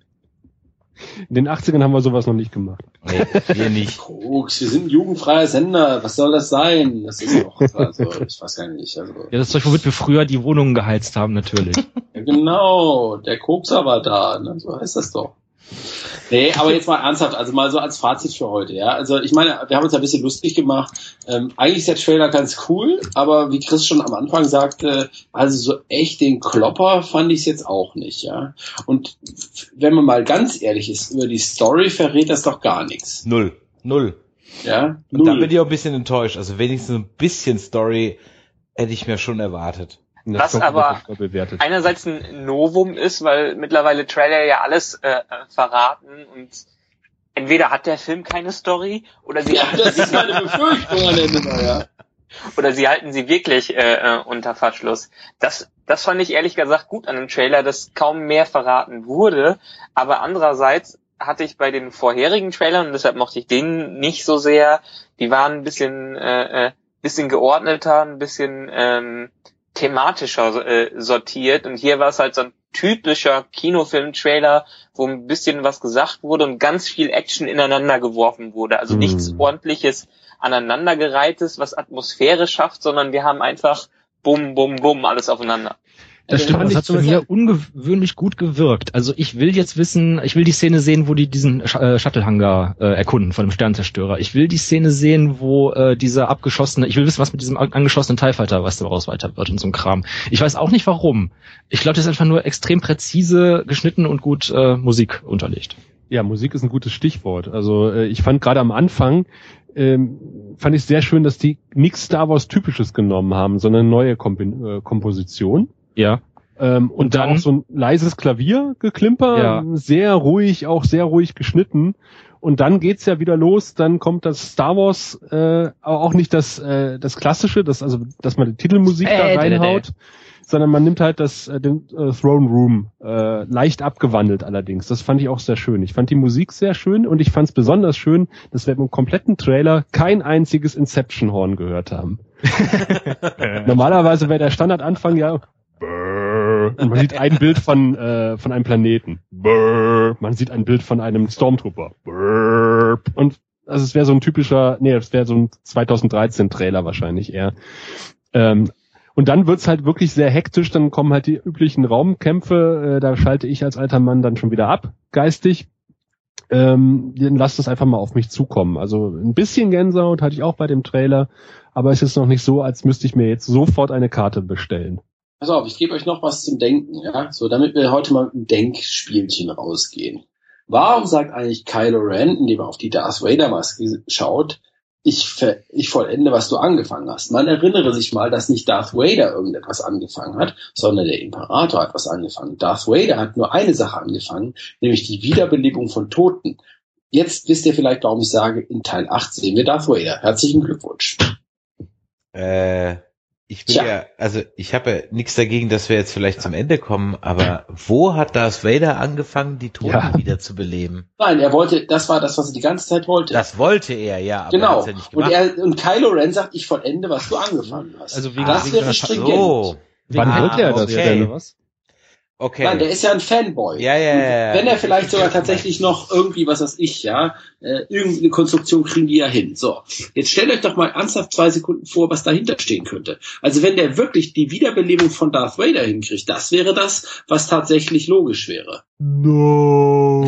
S2: In den 80ern haben wir sowas noch nicht gemacht.
S1: Nee, wir nicht.
S4: Koks, wir sind ein jugendfreier Sender. Was soll das sein? Das ist doch, also, ich weiß gar nicht. Also.
S3: Ja, das ist doch, womit wir früher die Wohnungen geheizt haben, natürlich.
S4: Ja, genau, der Kokser war da, ne? so heißt das doch. Nee, aber jetzt mal ernsthaft, also mal so als Fazit für heute, ja. Also ich meine, wir haben uns ein bisschen lustig gemacht. Ähm, eigentlich ist der Trailer ganz cool, aber wie Chris schon am Anfang sagte, also so echt den Klopper fand ich es jetzt auch nicht, ja. Und wenn man mal ganz ehrlich ist, über die Story verrät das doch gar nichts.
S1: Null. Null.
S4: Ja.
S1: Null. Und da bin ich auch ein bisschen enttäuscht. Also wenigstens ein bisschen Story hätte ich mir schon erwartet.
S5: Was aber einerseits ein Novum ist, weil mittlerweile Trailer ja alles äh, äh, verraten und entweder hat der Film keine Story oder sie
S4: ja, das ist meine Befürchtung an der Nummer, ja.
S5: Oder sie halten sie wirklich äh, äh, unter Verschluss. Das, das fand ich ehrlich gesagt gut an dem Trailer, dass kaum mehr verraten wurde. Aber andererseits hatte ich bei den vorherigen Trailern, und deshalb mochte ich den nicht so sehr, die waren ein bisschen, äh, äh, bisschen geordneter, ein bisschen ähm, thematischer äh, sortiert und hier war es halt so ein typischer Kinofilm-Trailer, wo ein bisschen was gesagt wurde und ganz viel Action ineinander geworfen wurde. Also mm. nichts ordentliches aneinandergereihtes, was Atmosphäre schafft, sondern wir haben einfach bum, bum, bum alles aufeinander.
S3: Das stimmt, das hat für mir ungewöhnlich gut gewirkt. Also ich will jetzt wissen, ich will die Szene sehen, wo die diesen äh, Shuttle-Hangar äh, erkunden von dem Sternzerstörer. Ich will die Szene sehen, wo äh, dieser abgeschossene, ich will wissen, was mit diesem angeschossenen TIE Fighter, was daraus weiter wird und so ein Kram. Ich weiß auch nicht warum. Ich glaube, das ist einfach nur extrem präzise geschnitten und gut äh, Musik unterlegt.
S2: Ja, Musik ist ein gutes Stichwort. Also äh, ich fand gerade am Anfang, ähm, fand ich sehr schön, dass die nichts Star Wars Typisches genommen haben, sondern eine neue Komp äh, Komposition
S3: ja.
S2: Ähm, und, und dann auch so ein leises Klaviergeklimper, ja. sehr ruhig, auch sehr ruhig geschnitten. Und dann geht's ja wieder los, dann kommt das Star Wars, äh, auch nicht das, äh, das Klassische, das, also, dass man die Titelmusik äh, da reinhaut, äh, sondern man nimmt halt das, äh, den äh, Throne Room, äh, leicht abgewandelt allerdings. Das fand ich auch sehr schön. Ich fand die Musik sehr schön und ich fand es besonders schön, dass wir im kompletten Trailer kein einziges Inception-Horn gehört haben. Normalerweise wäre der Standardanfang ja und man sieht ein Bild von, äh, von einem Planeten. Man sieht ein Bild von einem Stormtrooper. Und also es wäre so ein typischer, nee, es wäre so ein 2013 Trailer wahrscheinlich eher. Ähm, und dann wird's halt wirklich sehr hektisch, dann kommen halt die üblichen Raumkämpfe, äh, da schalte ich als alter Mann dann schon wieder ab, geistig. Ähm, dann lasst es einfach mal auf mich zukommen. Also ein bisschen Gänsehaut hatte ich auch bei dem Trailer, aber es ist noch nicht so, als müsste ich mir jetzt sofort eine Karte bestellen.
S4: Pass auf, ich gebe euch noch was zum Denken, ja, so damit wir heute mal mit einem Denkspielchen rausgehen. Warum sagt eigentlich Kylo Ren, indem er auf die Darth Vader Maske schaut, ich, ver ich vollende, was du angefangen hast. Man erinnere sich mal, dass nicht Darth Vader irgendetwas angefangen hat, sondern der Imperator hat was angefangen. Darth Vader hat nur eine Sache angefangen, nämlich die Wiederbelebung von Toten. Jetzt wisst ihr vielleicht, warum ich sage, in Teil 8 sehen wir Darth Vader. Herzlichen Glückwunsch.
S1: Äh, ich will Tja. ja, also ich habe ja nichts dagegen, dass wir jetzt vielleicht zum Ende kommen, aber wo hat Darth Vader angefangen, die Toten ja. wieder zu beleben?
S4: Nein, er wollte, das war das, was er die ganze Zeit wollte.
S1: Das wollte er, ja,
S4: aber genau. Er nicht gemacht. Und, er, und Kylo Ren sagt, ich vollende, was du angefangen hast.
S3: Also wie
S4: das wäre stringent.
S2: So. Wann ah, wollte er das okay. denn? Was?
S4: Okay. Nein, der ist ja ein Fanboy.
S1: Ja, ja, ja.
S4: Wenn er vielleicht sogar tatsächlich noch irgendwie, was weiß ich, ja, äh, irgendeine Konstruktion kriegen die ja hin. So, jetzt stellt euch doch mal ernsthaft zwei Sekunden vor, was dahinter stehen könnte. Also wenn der wirklich die Wiederbelebung von Darth Vader hinkriegt, das wäre das, was tatsächlich logisch wäre.
S2: No.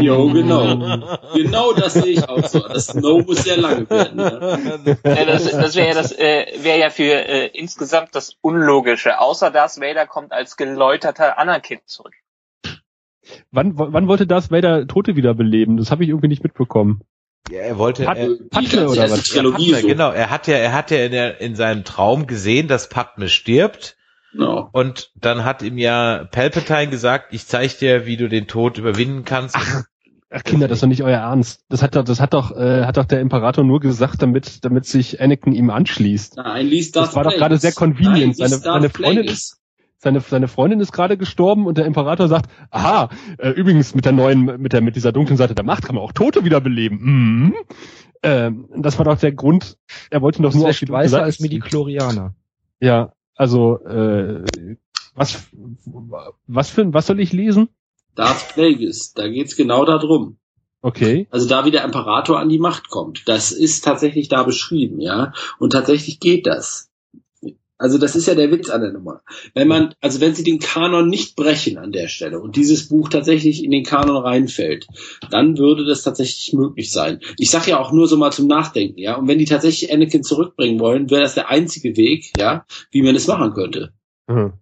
S4: Jo, genau. genau das sehe ich auch so. Das No muss sehr lange werden.
S5: Ne? Ja, das das wäre ja das äh, wäre ja für äh, insgesamt das Unlogische. Außer Darth Vader kommt als geläuterter Anakin zurück.
S2: Wann, wann wollte Darth Vader Tote wiederbeleben? Das habe ich irgendwie nicht mitbekommen.
S1: Ja, er wollte
S2: Pat, er, Padme oder was?
S1: Trilogie Padme, so. Genau, er hat ja, er hat ja in, der, in seinem Traum gesehen, dass Padme stirbt. No. Und dann hat ihm ja Palpatine gesagt, ich zeig dir, wie du den Tod überwinden kannst.
S2: Ach, ach Kinder, das ist doch nicht euer Ernst. Das hat doch, das hat doch, äh, hat doch der Imperator nur gesagt, damit, damit sich Anakin ihm anschließt.
S4: Nein, liest das.
S2: Das war doch gerade sehr convenient. Nein, seine, seine Freundin ist, seine, seine Freundin ist gerade gestorben und der Imperator sagt, aha, äh, übrigens mit der neuen, mit der, mit dieser dunklen Seite der Macht kann man auch Tote wiederbeleben. Mhm. Ähm, das war doch der Grund, er wollte doch nur
S3: auf die weißer als Midi-Chlorianer.
S2: Ja, also äh, was was für was soll ich lesen?
S4: Darth Plagueis. Da geht's genau darum.
S2: Okay.
S4: Also da wie der Imperator an die Macht kommt. Das ist tatsächlich da beschrieben, ja. Und tatsächlich geht das. Also das ist ja der Witz an der Nummer. Wenn man, also wenn sie den Kanon nicht brechen an der Stelle und dieses Buch tatsächlich in den Kanon reinfällt, dann würde das tatsächlich möglich sein. Ich sage ja auch nur so mal zum Nachdenken, ja. Und wenn die tatsächlich Anakin zurückbringen wollen, wäre das der einzige Weg, ja, wie man es machen könnte. Mhm.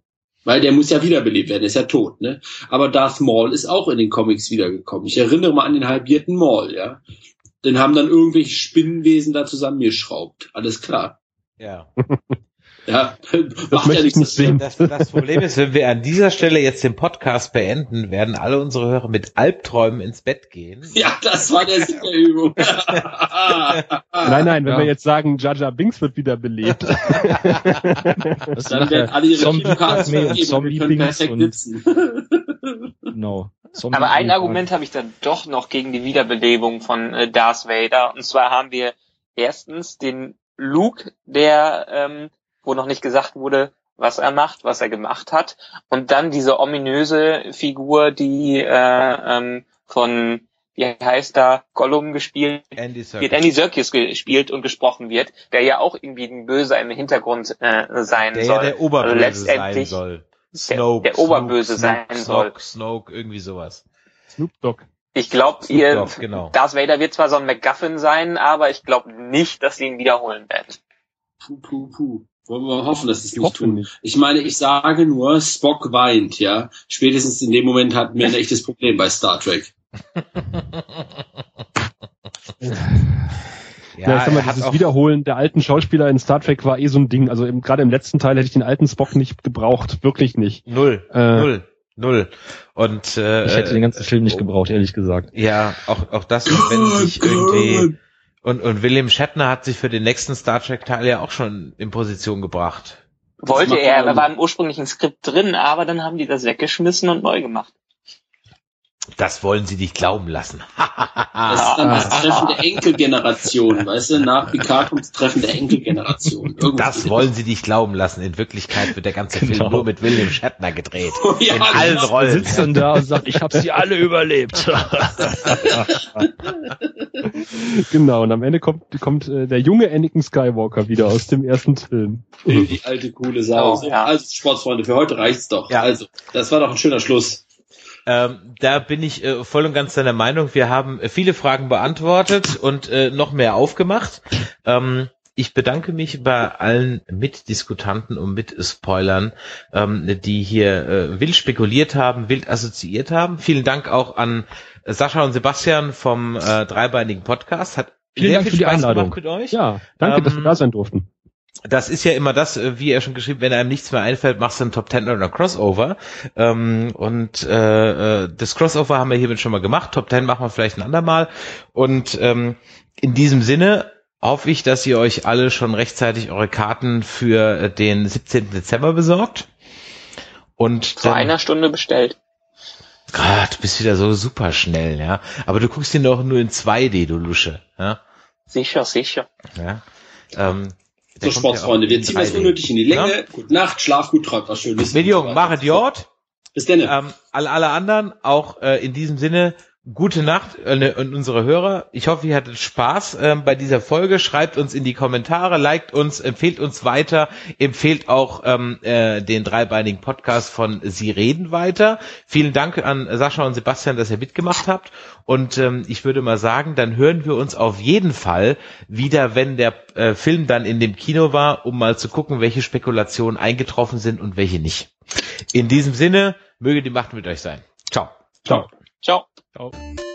S4: Weil der muss ja wiederbelebt werden, ist ja tot, ne? Aber Darth Maul ist auch in den Comics wiedergekommen. Ich erinnere mal an den halbierten Maul, ja. Den haben dann irgendwelche Spinnenwesen da zusammengeschraubt. Alles klar.
S1: Ja.
S4: Ja,
S2: das macht möchte ja ich nicht sehen.
S1: Das, das, Problem ist, wenn wir an dieser Stelle jetzt den Podcast beenden, werden alle unsere Hörer mit Albträumen ins Bett gehen.
S4: Ja, das war der Sinn der Übung.
S2: nein, nein, wenn ja. wir jetzt sagen, Jaja Binks wird wieder belebt.
S3: dann werden alle ihre Zombie, und Zombie Binks
S5: no. Zombie Aber ein Argument habe ich dann doch noch gegen die Wiederbelebung von äh, Darth Vader. Und zwar haben wir erstens den Luke, der ähm, wo noch nicht gesagt wurde, was er macht, was er gemacht hat. Und dann diese ominöse Figur, die äh, ähm, von, wie heißt da, Gollum gespielt
S1: Andy
S5: Serkis. wird, Andy Serkis gespielt und gesprochen wird, der ja auch irgendwie ein Böser im Hintergrund äh, sein
S1: der
S5: soll.
S1: Der Oberböse also letztendlich sein soll.
S5: Snoke, der, der Oberböse
S1: Snoke,
S5: sein soll.
S1: Snoke, Snoke, irgendwie sowas.
S2: Snoop Dogg.
S5: Ich glaube, ihr,
S1: Dogg, genau.
S5: Darth Vader wird zwar so ein MacGuffin sein, aber ich glaube nicht, dass sie ihn wiederholen werden.
S4: Puh, puh, puh. Wollen wir hoffen, dass es nicht tun. Nicht. Ich meine, ich sage nur, Spock weint, ja. Spätestens in dem Moment hatten wir ein echtes Problem bei Star Trek.
S2: ja, ja, ich sag mal, dieses Wiederholen der alten Schauspieler in Star Trek war eh so ein Ding. Also gerade im letzten Teil hätte ich den alten Spock nicht gebraucht, wirklich nicht.
S1: Null, äh, null, null. Und
S3: äh, ich hätte den ganzen Film nicht gebraucht, ehrlich gesagt.
S1: Ja, auch auch das, wenn sich irgendwie und, und William Shatner hat sich für den nächsten Star Trek Teil ja auch schon in Position gebracht.
S5: Wollte er, er war im ursprünglichen Skript drin, aber dann haben die das weggeschmissen und neu gemacht.
S1: Das wollen sie dich glauben lassen.
S4: das ist dann das Treffen der Enkelgeneration, weißt du? Nach Picard kommt das Treffen der Enkelgeneration.
S1: Irgendwie. Das wollen sie dich glauben lassen. In Wirklichkeit wird der ganze genau. Film nur mit William Shatner gedreht. Oh, ja, in allen genau. Rollen.
S3: Sitzt dann da und sagt, ich habe sie alle überlebt.
S2: genau, und am Ende kommt, kommt äh, der junge Anakin Skywalker wieder aus dem ersten Film.
S4: Die alte coole Sau. Oh, ja. Also, Sportsfreunde, für heute reicht's doch. Ja. Also, das war doch ein schöner Schluss.
S1: Ähm, da bin ich äh, voll und ganz deiner Meinung. Wir haben äh, viele Fragen beantwortet und äh, noch mehr aufgemacht. Ähm, ich bedanke mich bei allen Mitdiskutanten und Mitspoilern, ähm, die hier äh, wild spekuliert haben, wild assoziiert haben. Vielen Dank auch an Sascha und Sebastian vom äh, dreibeinigen Podcast. Hat
S2: Vielen sehr Dank viel für die Spaß Einladung. mit euch. Ja, danke, dass wir ähm, da sein durften
S1: das ist ja immer das, äh, wie er schon geschrieben, wenn einem nichts mehr einfällt, machst du einen Top Ten oder Crossover. Ähm, und äh, äh, das Crossover haben wir hiermit schon mal gemacht. Top Ten machen wir vielleicht ein andermal. Und ähm, in diesem Sinne hoffe ich, dass ihr euch alle schon rechtzeitig eure Karten für äh, den 17. Dezember besorgt. Und
S5: vor einer Stunde bestellt.
S1: Ah, du bist wieder so super schnell, ja. Aber du guckst ihn doch nur in 2D, du Lusche. Ja?
S5: Sicher, sicher.
S1: Ja. Ähm,
S4: so, Sportsfreunde, wir ziehen das unnötig in die Länge. Ja? Gute Nacht, schlaf gut, träumt was Schönes.
S1: Medium, mache Jord.
S4: Bis denn.
S1: Ähm, alle, alle anderen, auch äh, in diesem Sinne, Gute Nacht äh, ne, und unsere Hörer. Ich hoffe, ihr hattet Spaß äh, bei dieser Folge. Schreibt uns in die Kommentare, liked uns, empfehlt uns weiter, empfehlt auch ähm, äh, den dreibeinigen Podcast von Sie reden weiter. Vielen Dank an Sascha und Sebastian, dass ihr mitgemacht habt. Und ähm, ich würde mal sagen, dann hören wir uns auf jeden Fall wieder, wenn der äh, Film dann in dem Kino war, um mal zu gucken, welche Spekulationen eingetroffen sind und welche nicht. In diesem Sinne, möge die Macht mit euch sein. Ciao.
S2: Ciao.
S5: 交。
S3: 好。